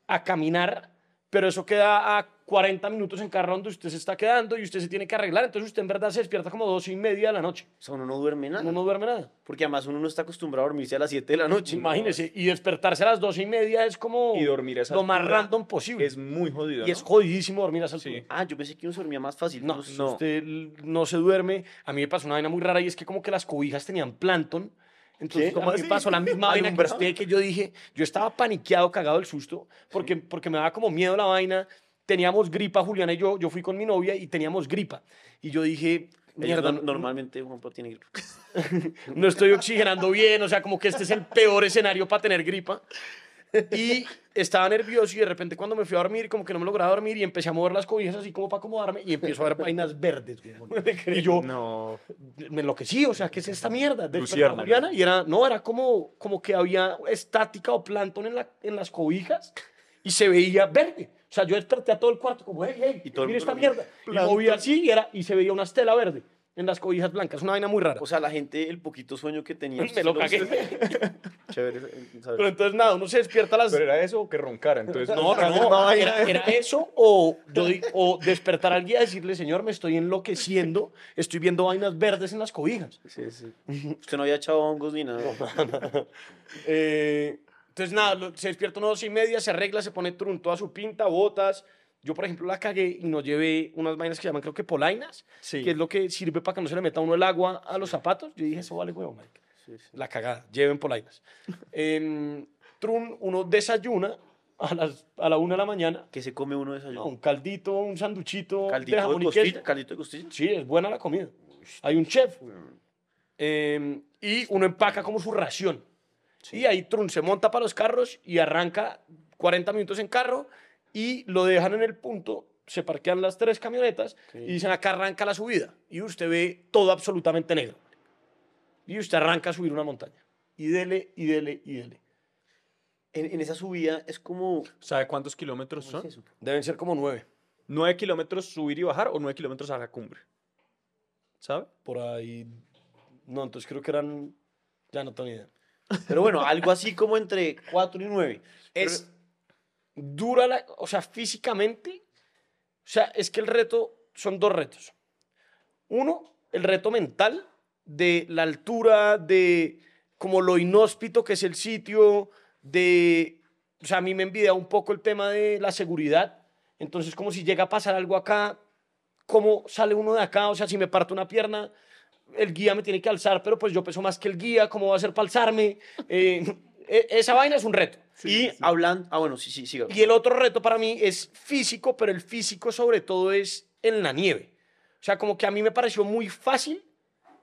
a caminar, pero eso queda a 40 minutos en carro donde usted se está quedando y usted se tiene que arreglar, entonces usted en verdad se despierta como 2 y media de la noche. O sea, uno no duerme nada. Uno no duerme nada. Porque además uno no está acostumbrado a dormirse a las 7 de la noche. Imagínese, y despertarse a las 2 y media es como Y dormir a esa lo más random posible. Es muy jodido. y es jodidísimo dormir a esa Sí. Ah, yo pensé que uno se dormía más fácil. No, No, usted no se duerme. A mí me pasó una vaina muy rara y es que como que las cobijas tenían plancton. Entonces, ¿Cómo me así? pasó la misma vaina que usted, que yo dije, yo estaba paniqueado, cagado del susto, porque, porque me daba como miedo la vaina. Teníamos gripa, Juliana y yo, yo fui con mi novia y teníamos gripa. Y yo dije, mierda, no- no, normalmente Juan Pablo tiene gripa. no estoy oxigenando bien, o sea, como que este es el peor escenario para tener gripa. Y estaba nervioso y de repente cuando me fui a dormir, como que no me lograba dormir y empecé a mover las cobijas así como para acomodarme y empiezo a ver vainas verdes. Y yo No. me enloquecí, o sea, ¿qué es esta mierda? Desperté. Juliana y era, no, era como, como que había estática o plancton en, la, en las cobijas y se veía verde. O sea, yo desperté a todo el cuarto como, hey, hey, Y todo el mira esta mierda. Y movía así y, era, y se veía una estela verde en las cobijas blancas, una vaina muy rara. O sea, la gente, el poquito sueño que tenía. me lo cagué. Chévere. eh, saber. Pero entonces nada, uno se despierta a las... Pero era eso o que roncara. Entonces, No, no, no. Era, era eso o, yo o despertar al guía y decirle, señor, me estoy enloqueciendo, estoy viendo vainas verdes en las cobijas. Sí, sí. Usted no había echado hongos ni nada. Eh, entonces nada, se despierta a las dos y media, se arregla, se pone trun, toda su pinta, botas. Yo, por ejemplo, la cagué y no llevé unas vainas que llaman, creo que polainas, Sí. que es lo que sirve para que no se le meta uno el agua a los zapatos. Yo dije, eso vale huevo, marica. La cagada, lleven polainas. Em, trun, uno desayuna a, las, a la una de la mañana, que se come uno de no, desayuno? un caldito, un sanduchito Caldito de de jamón y costilla. Caldito de costilla. Sí, es buena la comida. Hay un chef. Eh, y uno empaca como su ración. Y ahí Trun se monta para los carros y arranca 40 minutos en carro y lo dejan en el punto, se parquean las tres camionetas y dicen acá arranca la subida. Y usted ve todo absolutamente negro. Y usted arranca a subir una montaña. Y dele, y dele, y dele. En, en esa subida es como. ¿Sabe cuántos kilómetros ¿cómo son? es? Deben ser como nueve. ¿Nueve kilómetros subir y bajar o nueve kilómetros a la cumbre? ¿Sabe? Por ahí. No, entonces creo que eran. Ya no tengo ni idea. Pero bueno, algo así como entre 4 y 9. es dura la, o sea, físicamente, o sea, es que el reto son dos retos. Uno, el reto mental de la altura, de como lo inhóspito que es el sitio, de, o sea, a mí me envidia un poco el tema de la seguridad. Entonces, como si llega a pasar algo acá, ¿cómo sale uno de acá? O sea, si me parto una pierna, el guía me tiene que alzar, pero pues yo peso más que el guía, ¿cómo va a ser para alzarme? Eh, esa vaina es un reto. y hablando. Ah, bueno, sí, sí, siga. Y el otro reto para mí es físico, pero el físico sobre todo es en la nieve. O sea, como que a mí me pareció muy fácil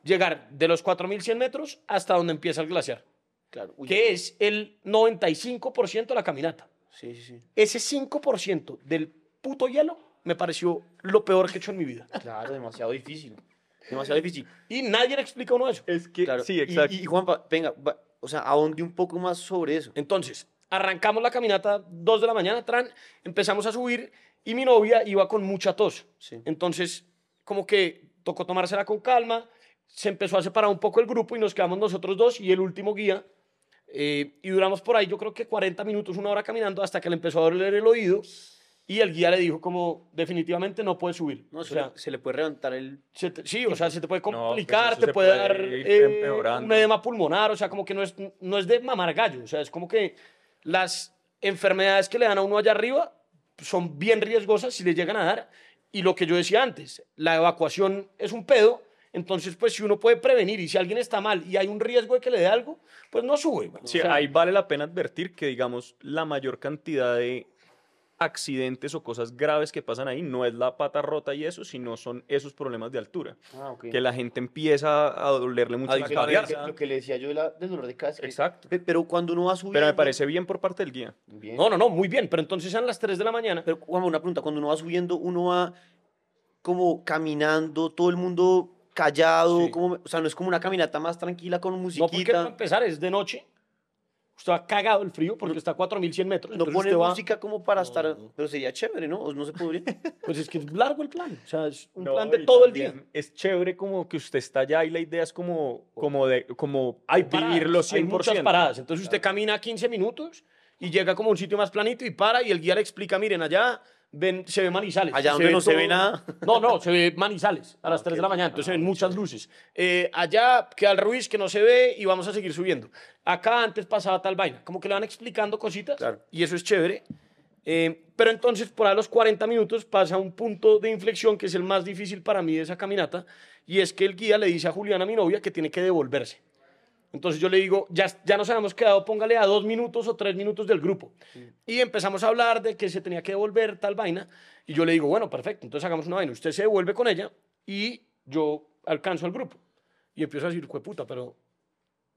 llegar de los 4.100 metros hasta donde empieza el glaciar, Claro. uy, que es el 95% de la caminata. Sí, sí, sí. Ese 5% del puto hielo me pareció lo peor que he hecho en mi vida. Claro, demasiado difícil. Demasiado difícil. Y nadie le explica a uno eso. Es que, Claro. sí, Y- exacto. Y, Juanpa, venga, va- o sea, ahonde un poco más sobre eso. Entonces, arrancamos la caminata 2 de la mañana, tran, empezamos a subir y mi novia iba con mucha tos. Sí. Entonces, como que tocó tomársela con calma, se empezó a separar un poco el grupo y nos quedamos nosotros dos y el último guía. eh, y duramos por ahí, yo creo que 40 minutos, una hora caminando hasta que le empezó a doler el oído y el guía le dijo como, definitivamente no puedes subir. No, o se, sea, le, se le puede levantar el. se te- sí, o sea, se te puede pues complicar, eso te se puede, puede dar ir eh, empeorando. un edema pulmonar, o sea, como que no es, no es de mamar gallo, o sea, es como que las enfermedades que le dan a uno allá arriba son bien riesgosas si le llegan a dar. Y lo que yo decía antes, la evacuación es un pedo, entonces pues si uno puede prevenir y si alguien está mal y hay un riesgo de que le dé algo, pues no sube. güey. Sí, O sea, ahí vale la pena advertir que, digamos, la mayor cantidad de accidentes o cosas graves que pasan ahí no es la pata rota y eso, sino son esos problemas de altura. Ah, ok. Que la gente empieza a dolerle mucho A la cabeza. Lo que le decía yo de la, del dolor de cabeza. que- Exacto. Pe- Pero cuando uno va subiendo. Pero me parece bien por parte del guía. Bien. No, no, no, muy bien, pero entonces eran las 3 de la mañana. Pero, Juanma, una pregunta. Cuando uno va subiendo, uno va como caminando, todo el mundo callado. Sí. Como, o sea, no es como una caminata más tranquila con No, porque para musiquita. empezar es de noche. Usted va cagado el frío porque está a 4100 metros. No pone va- música como para estar. no. Pero sería chévere, ¿no? ¿O no se podría? Pues es que es largo el plan. O sea, es un No, plan de todo el día. Es chévere como que usted está allá y la idea es como, como, de, como Hay vivirlo 100%. Hay muchas paradas. Entonces usted camina 15 minutos y llega como a un sitio más planito y para y el guía le explica, miren, allá ven, se ve Manizales. Allá donde no se ve nada. No, no, se ve Manizales a las 3 de la mañana, entonces se ven muchas luces. Eh, allá queda el Ruiz que no se ve y vamos a seguir subiendo. Acá antes pasaba tal vaina. Como que le van explicando cositas Claro. y eso es chévere. Eh, pero entonces, por a los 40 minutos pasa un punto de inflexión que es el más difícil para mí de esa caminata, y es que el guía le dice a Juliana, mi novia, que tiene que devolverse. Entonces yo le digo, ya, ya nos habíamos quedado, póngale a dos minutos o tres minutos del grupo. Y empezamos a hablar de que se tenía que devolver tal vaina. Y yo le digo, bueno, perfecto, entonces hagamos una vaina. Usted se devuelve con ella y yo alcanzo al grupo. Y empiezo a decir, puta, pero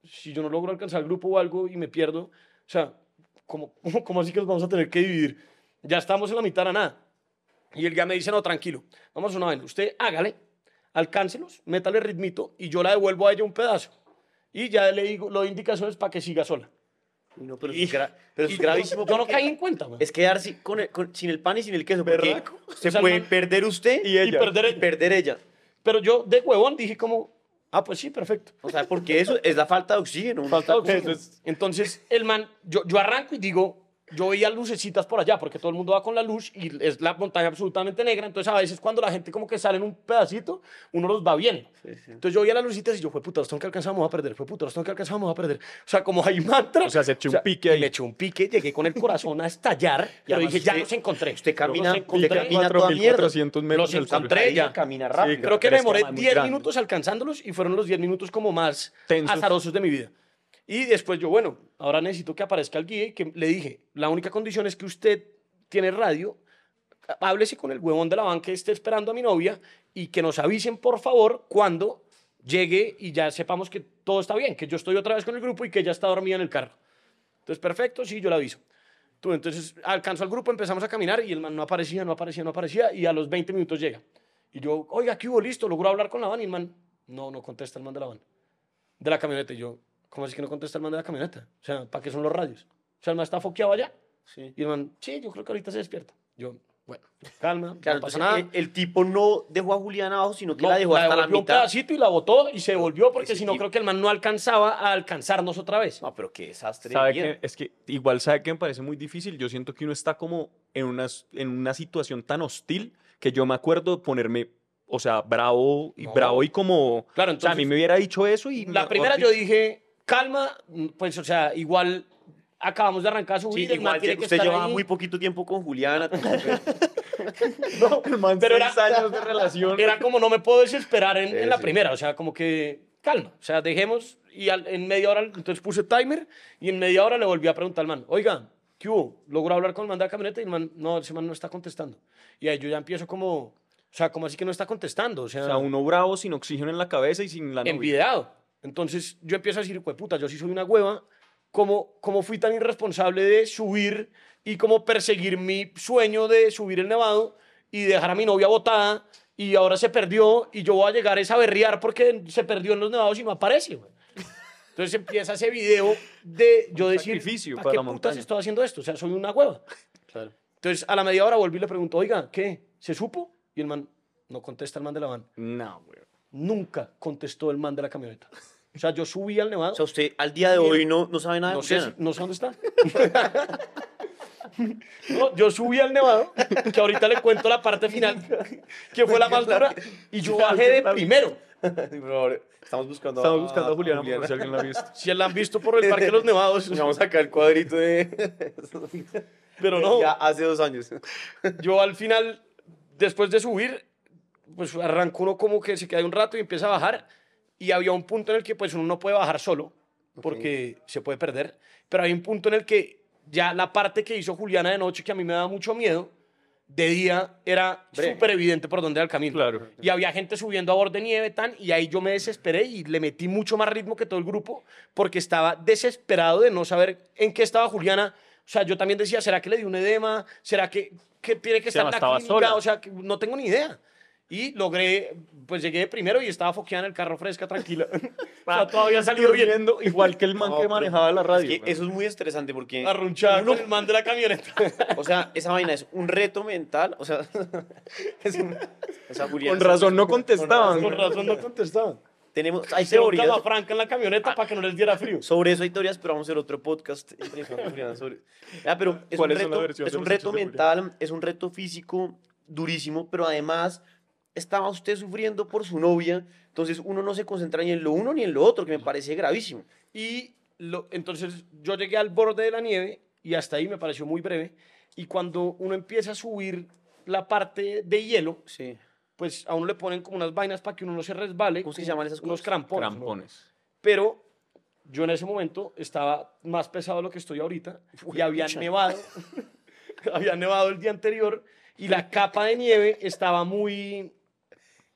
si yo no logro alcanzar el grupo o algo y me pierdo, o sea, ¿cómo, cómo así que nos vamos a tener que dividir? Ya estamos en la mitad a nada. Y él ya me dice, no, tranquilo, vamos a una vaina. Usted hágale, alcáncelos, métale ritmito y yo la devuelvo a ella un pedazo. Y ya le digo, lo doy indicaciones para que siga sola. No, pero, Y- es, gra- pero y es gravísimo. Yo no porque caí en cuenta, man. Es quedarse con el- con- sin el pan y sin el queso. Porque Berraco. se O sea, puede man- perder usted Y ella. perder y perder ella. Pero yo de huevón dije como, ah, pues sí, perfecto. O sea, porque eso es la falta de oxígeno. Falta de oxígeno. es- Entonces, el man, yo, yo arranco y digo, yo veía lucecitas por allá, porque todo el mundo va con la luz y es la montaña absolutamente negra. Entonces, a veces cuando la gente como que sale en un pedacito, uno los va viendo. Entonces, yo veía las lucitas y yo, fue puta, los tengo que alcanzar, vamos a perder. Fue puta, los tengo que alcanzar, vamos a perder. O sea, como hay mantra. O sea, se echó un pique ahí. Me echó un pique, llegué con el corazón a estallar. además dije, ya los encontré. usted camina- Los encontré. usted camina toda mierda. 4.400 metros Los encontré ya. Camina rápido. Creo que me demoré además muy 10 grande. minutos alcanzándolos y fueron los 10 minutos como más Tensos. azarosos de mi vida. Y después yo, bueno, ahora necesito que aparezca el guía y que le dije, la única condición es que usted tiene radio, háblese con el huevón de la banca que esté esperando a mi novia y que nos avisen, por favor, cuando llegue y ya sepamos que todo está bien, que yo estoy otra vez con el grupo y que ella está dormida en el carro. Entonces, perfecto, sí, yo le aviso. Entonces alcanzó al grupo, empezamos a caminar y el man no aparecía, no aparecía, no aparecía y a los 20 minutos llega. Y yo, oiga, ¿qué hubo? Listo, logró hablar con la van y el man, no, no contesta el man de la van. De la camioneta. Y yo, ¿cómo así que no contesta el man de la camioneta? O sea, ¿para qué son los radios? O sea, el man está foqueado allá. Sí. Y el man, sí, yo creo que ahorita se despierta. Yo, bueno, calma, Claro, no pasa entonces nada. el, el tipo no dejó a Julián abajo, sino que No, la dejó hasta la devolvió un mitad. pedacito y la botó y se devolvió porque si no creo que el man no alcanzaba a alcanzarnos otra vez. No, pero qué desastre. ¿Sabe que, es que igual sabe que me parece muy difícil. Yo siento que uno está como en una, en una situación tan hostil que yo me acuerdo de ponerme, o sea, bravo y No. bravo y como. Claro, o sea, a mí entonces- me hubiera dicho eso y. La primera yo dije, calma, pues o sea, igual acabamos de arrancar a Sí, subir, el man igual tiene que usted estar llevaba ahí. muy poquito tiempo con Juliana. No, pero era, seis años de relación. era como no me puedo desesperar en, Sí, en la sí. primera, o sea, como que calma, o sea, dejemos y al- en media hora, entonces puse timer y en media hora le volví a preguntar al man, oiga, ¿qué hubo? ¿Logró hablar con el man de la camioneta? Y el man, no, ese man no está contestando. Y ahí yo ya empiezo como, o sea, como así que no está contestando, o sea, O sea, uno bravo, sin oxígeno en la cabeza y sin la novia. envidiado. Entonces yo empiezo a decir, puta, yo sí soy una hueva, ¿cómo, cómo fui tan irresponsable de subir y como perseguir mi sueño de subir el nevado y dejar a mi novia botada y ahora se perdió y yo voy a llegar es a berrear porque se perdió en los nevados y no aparece, güey. Entonces empieza ese video de yo Un decir, sacrificio ¿para para qué la putas montaña". estoy haciendo esto? O sea, soy una hueva. Claro. Entonces a la media hora volví y le pregunto, oiga, ¿qué? ¿Se supo? Y el man, no contesta el man de la van. No, güey. Nunca contestó el man de la camioneta. O sea, yo subí al nevado. O sea, usted al día de hoy no, no sabe nada de No sé, Juliana. si- no sé dónde está. No, yo subí al nevado, que ahorita le cuento la parte final, que fue la más dura, y yo bajé de primero. Estamos buscando Estamos buscando a Juliana por si alguien la ha visto. Si la han visto por el Parque de los Nevados, Vamos a sacar el cuadrito de... pero no, Ya hace dos años. yo al final, después de subir, pues arrancó uno como que se queda un rato y empieza a bajar, y había un punto en el que pues uno no puede bajar solo, porque se puede perder, pero hay un punto en el que ya la parte que hizo Juliana de noche, que a mí me daba mucho miedo, de día era súper evidente por dónde era el camino. Claro. Y había gente subiendo a borde nieve tan, y ahí yo me desesperé y le metí mucho más ritmo que todo el grupo, porque estaba desesperado de no saber en qué estaba Juliana. O sea, yo también decía, ¿será que le dio un edema? ¿Será que, que tiene que estar en la estaba clínica? sola. O sea, que no tengo ni idea. Y logré, pues llegué primero y estaba foqueada en el carro fresca, tranquila. o sea, todavía salió bien. Durmiendo igual que el man No, que pero manejaba la radio. Es que eso es muy estresante porque... Arrunchada con el man de la camioneta. O sea, esa vaina es un reto mental. O sea, es un- o sea, Julián, Con razón no contestaban. Con razón no contestaban. Tenemos, hay Hicieron teorías. cama franca en la camioneta para que no les diera frío. Sobre eso hay teorías, pero vamos a hacer otro podcast. Julián sobre- Ah, pero es un ¿Cuáles son las reto, es de un los reto hechos de mental, es un reto físico durísimo, pero además estaba usted sufriendo por su novia, entonces uno no se concentra ni en lo uno ni en lo otro, que me parece gravísimo. Y lo, entonces yo llegué al borde de la nieve y hasta ahí me pareció muy breve. Y cuando uno empieza a subir la parte de hielo, Sí. pues a uno le ponen como unas vainas para que uno no se resbale. ¿Cómo se llaman esas Unos cosas? crampones. ¿no? Crampones. Pero yo en ese momento estaba más pesado de lo que estoy ahorita y había pucha. nevado, había nevado el día anterior y la capa de nieve estaba muy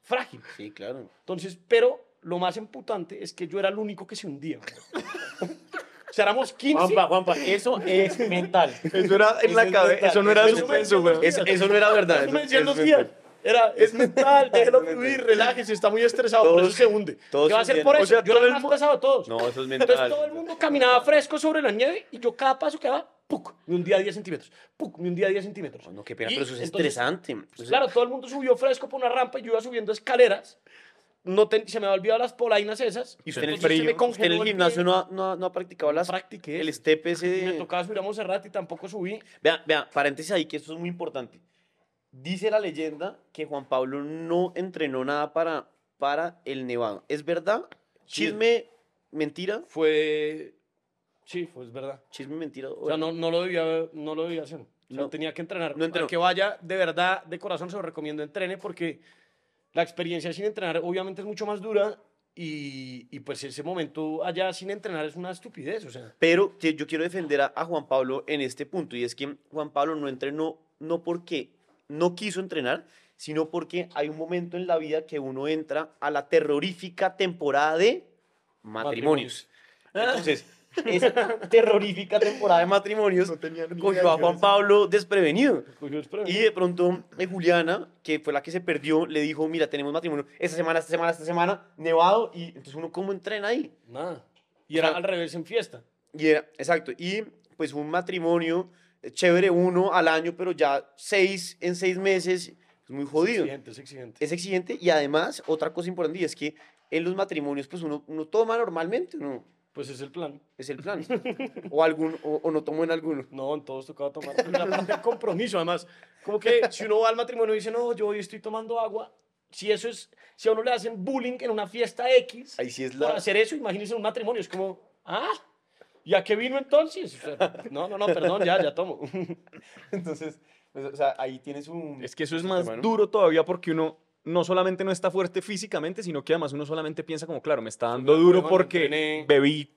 frágil. Sí, claro. Entonces, pero lo más emputante es que yo era el único que se hundía. o sea, éramos 15. Juanpa, Juanpa, eso es mental. Eso era en Eso la cabeza, eso no era eso es suspenso, güey. Eso, eso no era verdad. Eso me decían los días. Era, es mental, déjelo fluir, relájese, está muy estresado, por Todos- eso se hunde. todos ¿Qué va a se hacer por eso? O sea, yo era el más pesado de todos. No, eso es mental. Entonces todo el mundo caminaba fresco sobre la nieve y yo cada paso quedaba, ¡puc! Me hundía 10 centímetros, ¡puc! Me hundía 10 centímetros. No, qué pena, Y pero eso es entonces, estresante. pues, Eso- claro, todo el mundo subió fresco por una rampa y yo iba subiendo escaleras. No te- se me había olvidado las polainas esas. ¿Y usted en el, entonces se me frío, usted en el gimnasio no ha, no ha- no ha practicado las, Practiqué el step ese? Me de- tocaba subir a Monserrat y tampoco subí. Vea, vea, paréntesis ahí, que esto es muy importante. Dice la leyenda que Juan Pablo no entrenó nada para, para el Nevado. ¿Es verdad? ¿Chisme, mentira? Fue... Sí, fue es verdad. ¿Chisme, mentira? O sea, no, no, lo debía, no lo debía hacer. O sea, No. tenía que entrenar. No entrenó. Para que vaya, de verdad, de corazón, se lo recomiendo, entrene, porque la experiencia sin entrenar obviamente es mucho más dura y, y pues ese momento allá sin entrenar es una estupidez, o sea. Pero yo quiero defender a, a Juan Pablo en este punto, y es que Juan Pablo no entrenó no porque no quiso entrenar, sino porque hay un momento en la vida que uno entra a la terrorífica temporada de matrimonios. Entonces, esa terrorífica temporada de matrimonios cogió a Juan Pablo desprevenido. Y de pronto eh, Juliana, que fue la que se perdió, le dijo, mira, tenemos matrimonio esta semana, esta semana, esta semana, nevado, y entonces uno cómo entrena ahí. Nada. Y O era sea, al revés en fiesta. Y era, exacto, y pues un matrimonio eh, chévere uno al año, pero ya seis en seis meses, es muy jodido. Es exigente, es exigente. Es exigente y además, otra cosa importante, y es que en los matrimonios, pues uno, uno toma normalmente, ¿no? Pues es el plan. Es el plan. o, algún, o, o no tomó en alguno. No, en todos tocaba tomar. La parte del compromiso, además. Como que si uno va al matrimonio y dice, no, yo hoy estoy tomando agua. Si eso es, si a uno le hacen bullying en una fiesta X, Ahí sí es por la... hacer eso, imagínense un matrimonio. Es como, ah, ¿y a qué vino entonces? O sea, no, no, no, perdón, ya, ya tomo. Entonces, pues, o sea, ahí tienes un... Es que eso es más duro todavía porque uno no solamente no está fuerte físicamente, sino que además uno solamente piensa como, claro, me está dando duro porque entrené. bebí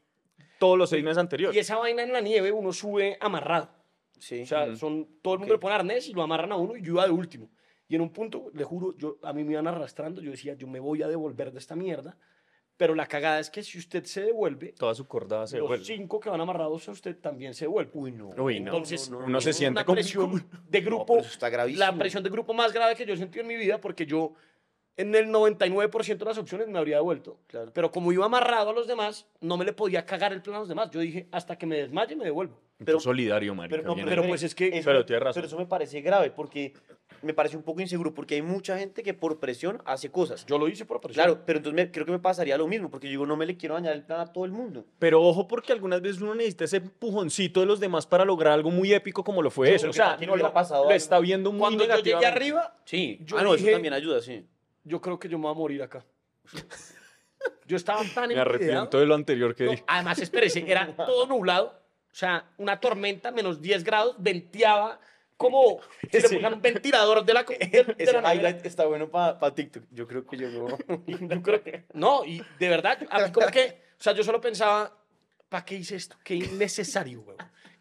todos los seis meses anteriores. Y esa vaina en la nieve uno sube amarrado. Sí. O sea, son, todo el mundo Ok. le pone arnés y lo amarran a uno y yo iba de último. Y en un punto, le juro, yo, a mí me iban arrastrando. Yo decía, yo me voy a devolver de esta mierda. Pero la cagada es que si usted se devuelve, Toda su cordada se los cinco que van amarrados a usted también se devuelven. Uy, no. Uy, no. Entonces, no, no, uno se es siente una como- presión de No, grupo, pero eso está gravísimo. la presión de grupo más grave que yo he sentido en mi vida, porque yo en el 99% de las opciones me habría devuelto. Claro. Pero como iba amarrado a los demás, no me le podía cagar el plan a los demás. Yo dije, hasta que me desmaye, me devuelvo. Pero, solidario, marica. Pero, no, pero ahí. pues es que- eso, Pero tienes razón. Pero eso me parece grave porque me parece un poco inseguro porque hay mucha gente que por presión hace cosas. Yo lo hice por presión. Claro, pero entonces me- creo que me pasaría lo mismo porque yo digo, no me le quiero dañar el plan a todo el mundo. Pero ojo porque algunas veces uno necesita ese empujoncito de los demás para lograr algo muy épico como lo fue Sí, eso. O sea, aquí no le ha pasado lo está viendo muy Cuando yo llegué arriba, Sí, Yo ah, no, dije- eso también ayuda, sí. Yo creo que yo me voy a morir acá. Yo estaba tan Me arrepiento de lo anterior que No, dije. además, espérese, era todo nublado. O sea, una tormenta, menos 10 grados, venteaba como si le Sí. pusieran un ventilador de la, de, de Ese la nevera. highlight está bueno para TikTok. Yo creo que yo no. Yo creo que- no, y de verdad, a mí como que, o sea, yo solo pensaba, ¿para qué hice esto? Qué innecesario, weón.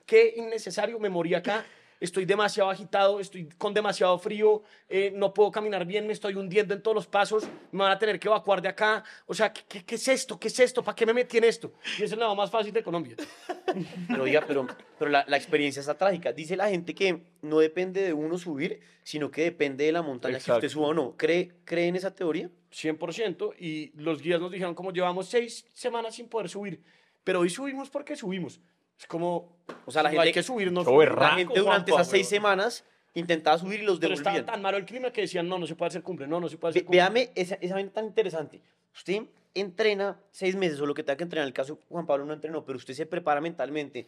Qué innecesario, me morí acá, estoy demasiado agitado, estoy con demasiado frío, eh, no puedo caminar bien, me estoy hundiendo en todos los pasos, me van a tener que evacuar de acá. O sea, ¿qué, qué, qué es esto? ¿Qué es esto? ¿Para qué me metí en esto? Y es el lado más fácil de Colombia. Pero oiga, pero, pero la, la experiencia está trágica. Dice la gente que no depende de uno subir, sino que depende de la montaña que Exacto. usted suba o no. ¿Cree, ¿Cree en esa teoría? 100%, y los guías nos dijeron como llevamos seis semanas sin poder subir, pero hoy subimos porque subimos. Es como, O sea, la no gente, hay que subir, no Qué subimos. la gente durante Juanpa, esas seis semanas intentaba subir y los Pero estaba devolvían. tan malo el clima que decían, no, no se puede hacer cumple, no, no se puede hacer cumple. véame esa, esa vaina tan interesante. Usted entrena seis meses o lo que tenga que entrenar. En el caso Juan Pablo no entrenó, pero usted se prepara mentalmente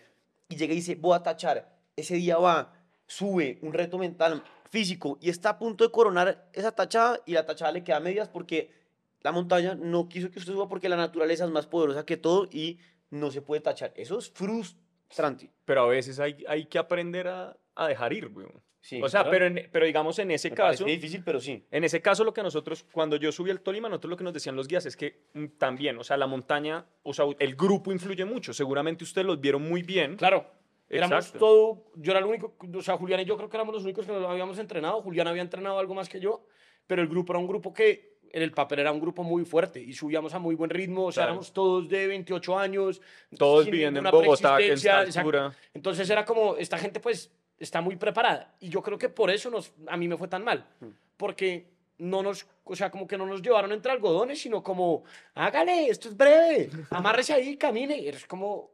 y llega y dice, voy a tachar. Ese día va, sube un reto mental, físico y está a punto de coronar esa tachada y la tachada le queda a medias porque la montaña no quiso que usted suba porque la naturaleza es más poderosa que todo y no se puede tachar. Eso es frustrante. Pero a veces hay, hay que aprender a, a dejar ir, weón. Sí, o sea, claro. pero, en- pero digamos en ese Me caso, parece difícil, pero sí. en ese caso lo que nosotros, cuando yo subí al Tolima, nosotros lo que nos decían los guías es que mm, también, o sea, la montaña, o sea, el grupo influye mucho. Seguramente ustedes los vieron muy bien. Claro. Éramos Exacto. todo, yo era el único, o sea, Julián y yo creo que éramos los únicos que nos habíamos entrenado. Julián había entrenado algo más que yo, pero el grupo era un grupo que en el papel era un grupo muy fuerte y subíamos a muy buen ritmo, o sea, Claro. éramos todos de 28 años. Todos viviendo en Bogotá, en altura. Entonces era como, esta gente pues está muy preparada y yo creo que por eso nos, a mí me fue tan mal, porque no nos, o sea, como que no nos llevaron entre algodones, sino como, hágale, esto es breve, amárrese ahí, camine, y es como,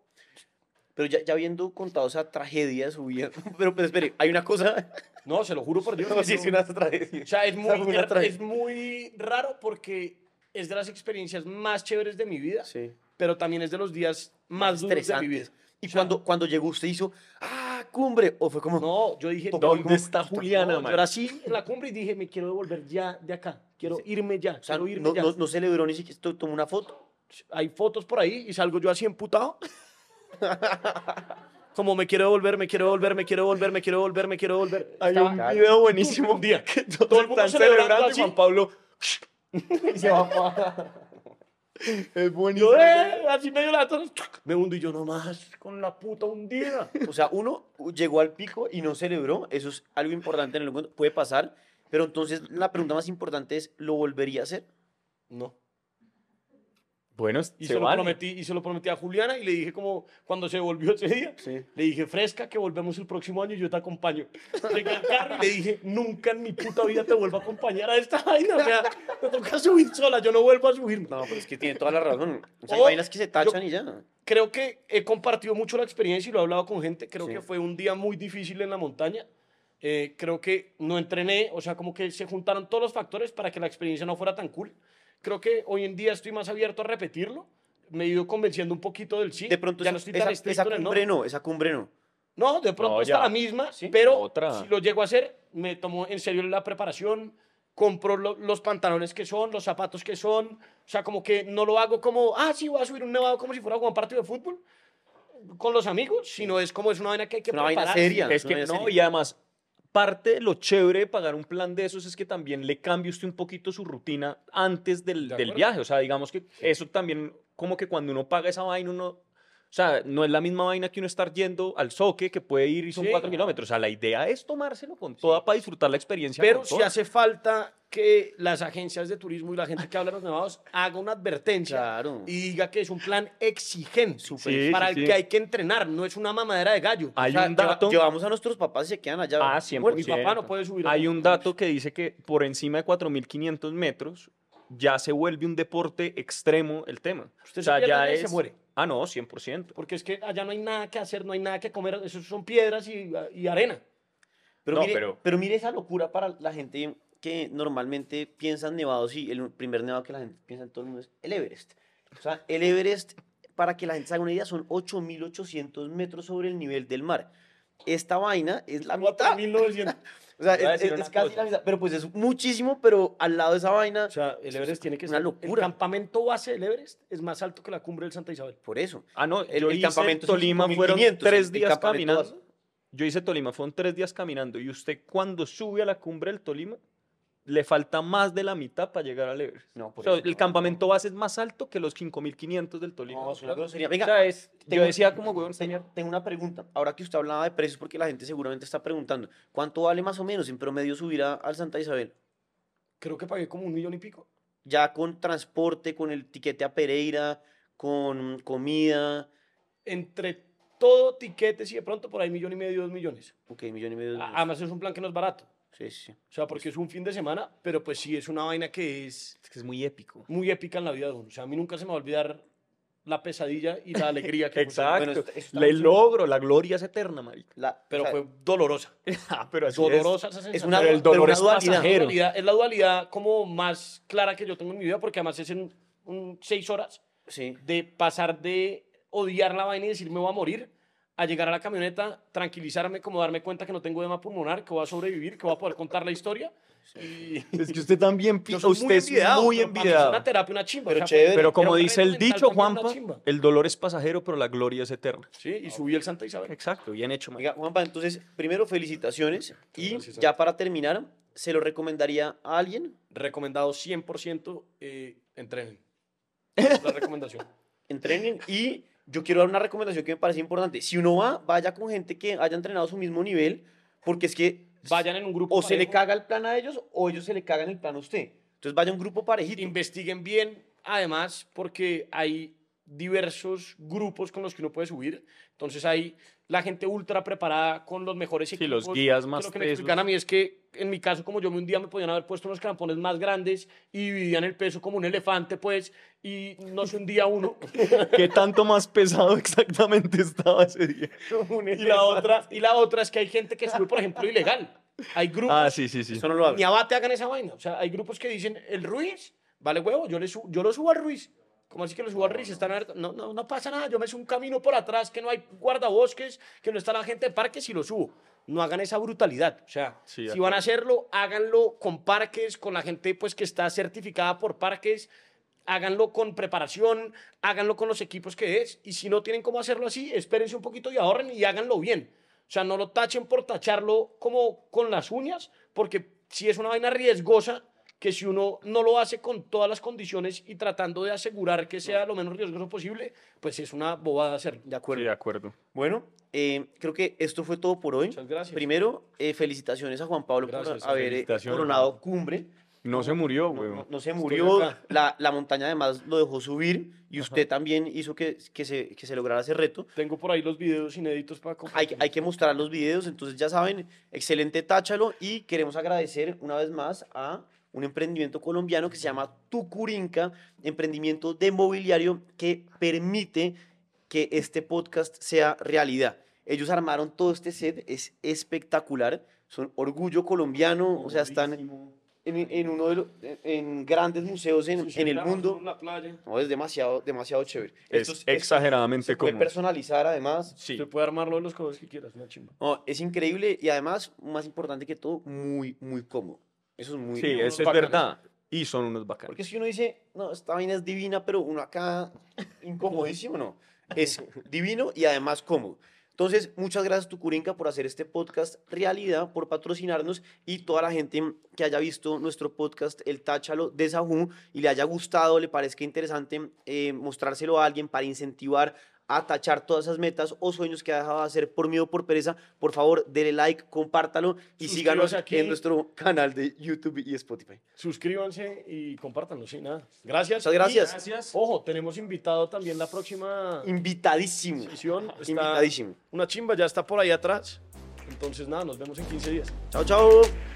Pero ya, ya habiendo contado esa tragedia de su vida, pero pues espere, hay una cosa, no, se lo juro por Dios. no, sí, sí, una tragedia. O sea, es muy, fue una es muy raro porque es de las experiencias más chéveres de mi vida, Sí. pero también es de los días más duros de mi vida. Y O sea, cuando, cuando llegó usted hizo, ¡ah, cumbre! O fue como, No, yo dije, ¿Dónde ¿Dónde está Juliana, no, yo era así en la cumbre y dije, me quiero devolver ya de acá, quiero irme ya, o sea, quiero irme no, ya. no, no celebró ni siquiera, to- tomó una foto. Hay fotos por ahí y salgo yo así emputado. Como me quiero devolver, me quiero devolver, me quiero devolver, me quiero devolver, me quiero devolver. Hay Estaba- un video buenísimo un día. que Todo el mundo están celebrando celebrando y así. Juan Pablo y se va Es buenísimo. Yo, eh, así medio la me hundo y yo nomás con la puta hundida. O sea, uno llegó al pico y no celebró, eso es algo importante en el encuentro, puede pasar, pero entonces la pregunta más importante es, ¿lo volvería a hacer? No. Bueno, Y se lo vale. prometí, y se lo prometí a Juliana y le dije como cuando se volvió ese día, Sí. le dije, fresca, que volvemos el próximo año y yo te acompaño. Llegué al carro y le dije, nunca en mi puta vida te vuelvo a acompañar a esta vaina. O sea, me toca subir sola, yo no vuelvo a subir. No, pero es que tiene toda la razón. O sea, hay vainas que se tachan yo- y ya. Creo que he compartido mucho la experiencia y lo he hablado con gente. Creo Sí. que fue un día muy difícil en la montaña. Eh, creo que no entrené, o sea, como que se juntaron todos los factores para que la experiencia no fuera tan cool. Creo que hoy en día estoy más abierto a repetirlo. Me he ido convenciendo un poquito del sí. De pronto ya esa, no estoy esa- tan esa en el no. cumbre no, esa cumbre no. No, de pronto No, está la misma, Sí, pero otra. si lo llego a hacer, me tomo en serio la preparación, compro lo- los pantalones que son, los zapatos que son, o sea, como que no lo hago como, ah, sí, voy a subir un nevado como si fuera a jugar un partido de fútbol con los amigos, sino es como es una vaina que hay que una vaina prepararse. seria. Es que no, ser. y además, parte de lo chévere de pagar un plan de esos es que también le cambie usted un poquito su rutina antes del, De del viaje. O sea, digamos que eso también, como que cuando uno paga esa vaina, uno. O sea, no es la misma vaina que uno estar yendo al soque, que puede ir y son Sí. cuatro kilómetros. O sea, la idea es tomárselo con toda para disfrutar la experiencia. Pero si hace falta que las agencias de turismo y la gente que habla de los nevados haga una advertencia Claro. y diga que es un plan exigente Sí, para el que hay que entrenar, no es una mamadera de gallo. Hay O sea, un dato. llevamos a nuestros papás y se quedan allá. Ah, Bueno, mi 100%. papá no puede subir. Hay un dato que dice que por encima de 4.500 metros ya se vuelve un deporte extremo el tema. Usted o se sea, ya es... se muere. Ah, no, 100%. Porque es que allá no hay nada que hacer, no hay nada que comer, eso son piedras y, y arena. Pero, No, mire, pero- pero... mire esa locura para la gente que normalmente piensa en nevados y el primer nevado que la gente piensa en todo el mundo es el Everest. O sea, el Everest, para que la gente se haga una idea, son 8.800 metros sobre el nivel del mar. Esta vaina es la mitad. 4.900. O sea, es, decir es- una es casi cosa. la mitad. Pero pues es muchísimo, pero al lado de esa vaina, O sea, el Everest tiene que Una ser. locura. El campamento base del Everest es más alto que la cumbre del Santa Isabel. por eso. Ah, no, El- el campamento Tolima 5.500, fueron tres el días caminando. base. Yo hice Tolima, fueron tres días caminando. Y usted cuando sube a la cumbre del Tolima, le falta más de la mitad para llegar al Everest. No, O por sea, eso. el campamento base es más alto que los 5.500 del Tolima. No, es una grosería. O Venga, sea, es- yo tengo- decía como, weón, Señor, tengo una pregunta. Ahora que usted hablaba de precios, porque la gente seguramente está preguntando, ¿cuánto vale más o menos en promedio subir a- al Santa Isabel? Creo que pagué como un millón y pico. Ya con transporte, con el tiquete a Pereira, con comida. Entre todo, tiquetes y de pronto por ahí millón y medio, dos millones. Ok, millón y medio. A- dólares. Además es un plan que no es barato. Sí, sí. O sea, porque es un fin de semana, pero pues sí es una vaina que es Es que es muy épico. muy épica en la vida de uno. O sea, a mí nunca se me va a olvidar la pesadilla y la alegría que. Exacto. Bueno, esto- esto el logro, la gloria es eterna, marica. La- Pero o sea, fue dolorosa. Ah, pero así Dolorosa esa es sensación. una, Pero el dolor una es dualidad. pasajero. Es la dualidad- es la dualidad como más clara que yo tengo en mi vida, porque además es en un seis horas Sí. de pasar de odiar la vaina y decir me voy a morir, a llegar a la camioneta, tranquilizarme, como darme cuenta que no tengo edema pulmonar, que voy a sobrevivir, que voy a poder contar la historia. Y Es que usted también, pi- yo soy usted es envidiado, muy pero para mí Es envidiado. una terapia, una chimba. Pero o sea, chévere. Pero como dice el dicho, Juanpa, el dolor es pasajero, pero la gloria es eterna. Sí, y subí el Santa Isabel. Exacto, bien hecho, man. Oiga, Juanpa, entonces, primero felicitaciones y Gracias, ya para terminar, ¿se lo recomendaría a alguien? Recomendado 100%, eh, entrenen. Es la recomendación. Entrenen y yo quiero dar una recomendación que me parece importante. Si uno va, vaya con gente que haya entrenado a su mismo nivel, porque es que Vayan en un grupo o se le parejo, caga el plan a ellos o ellos se le cagan el plan a usted. Entonces vaya un grupo parejito. investiguen bien, además, porque hay diversos grupos con los que uno puede subir. Entonces hay la gente ultra preparada con los mejores Sí, equipos. los guías más Lo que me explican a mí es que, en mi caso, como yo un día me podían haber puesto unos crampones más grandes y dividían el peso como un elefante, pues, y no se hundía uno. ¿Qué tanto más pesado exactamente estaba ese día? y, la otra, y la otra es que hay gente que sube, por ejemplo, ilegal. Hay grupos Ah, sí, sí, sí. Eso no lo hago. ni abate hagan esa vaina. O sea, hay grupos que dicen, el Ruiz, vale huevo, yo, le su- yo lo subo al Ruiz. ¿Cómo así que lo subo al Ruiz? Están no, no, no pasa nada, yo me subo un camino por atrás, que no hay guardabosques, que no está la gente de parques y lo subo. No hagan esa brutalidad. O sea, Sí, si van a hacerlo, háganlo con parques, con la gente pues que está certificada por parques. Háganlo con preparación, háganlo con los equipos que es. Y si no tienen cómo hacerlo así, espérense un poquito y ahorren y háganlo bien. O sea, no lo tachen por tacharlo como con las uñas, porque si es una vaina riesgosa, que si uno no lo hace con todas las condiciones y tratando de asegurar que sea lo menos riesgoso posible, pues es una bobada hacerlo. De acuerdo. Sí, de acuerdo. Bueno, eh, creo que esto fue todo por hoy. Muchas gracias. Primero, eh, felicitaciones a Juan Pablo Gracias, por haber eh, coronado cumbre. No se murió, No, güey. no- no se murió, la, la montaña además lo dejó subir y usted también hizo que, que, se, que se lograra ese reto. Tengo por ahí los videos inéditos para Hay, compartir. hay que mostrar los videos, entonces ya saben, excelente táchalo y queremos agradecer una vez más a un emprendimiento colombiano que se llama Tucurinca, emprendimiento de mobiliario que permite que este podcast sea realidad. Ellos armaron todo este set, es espectacular, son orgullo colombiano, o sea, están en, en uno de los en grandes museos en, en el mundo. la playa. No, es demasiado, demasiado chévere. Es Esto exageradamente se puede personalizar además. Sí. Usted puede armarlo de los colores que quieras, una chimba. No, es increíble y además, más importante que todo, muy, muy cómodo. Eso es muy... Sí, eso es bacanes. verdad. Y son unos bacanos. Porque si uno dice, no, esta vaina es divina, pero uno acá, incomodísimo, no. Es divino y además cómodo. Entonces, muchas gracias Tucurinca por hacer este podcast realidad, por patrocinarnos y toda la gente que haya visto nuestro podcast, el Táchalo de Sajú, y le haya gustado, le parezca interesante eh, mostrárselo a alguien para incentivar a tachar todas esas metas o sueños que ha dejado de hacer por miedo o por pereza, por favor, dele like, compártalo y síganos aquí. en nuestro canal de YouTube y Spotify. Suscríbanse y compártanlo, sí, nada. Gracias. Muchas gracias. Ojo, tenemos invitado también la próxima Invitadísimo. Está Invitadísimo. Una chimba ya está por ahí atrás. Entonces, nada, nos vemos en 15 días. Chao, chao.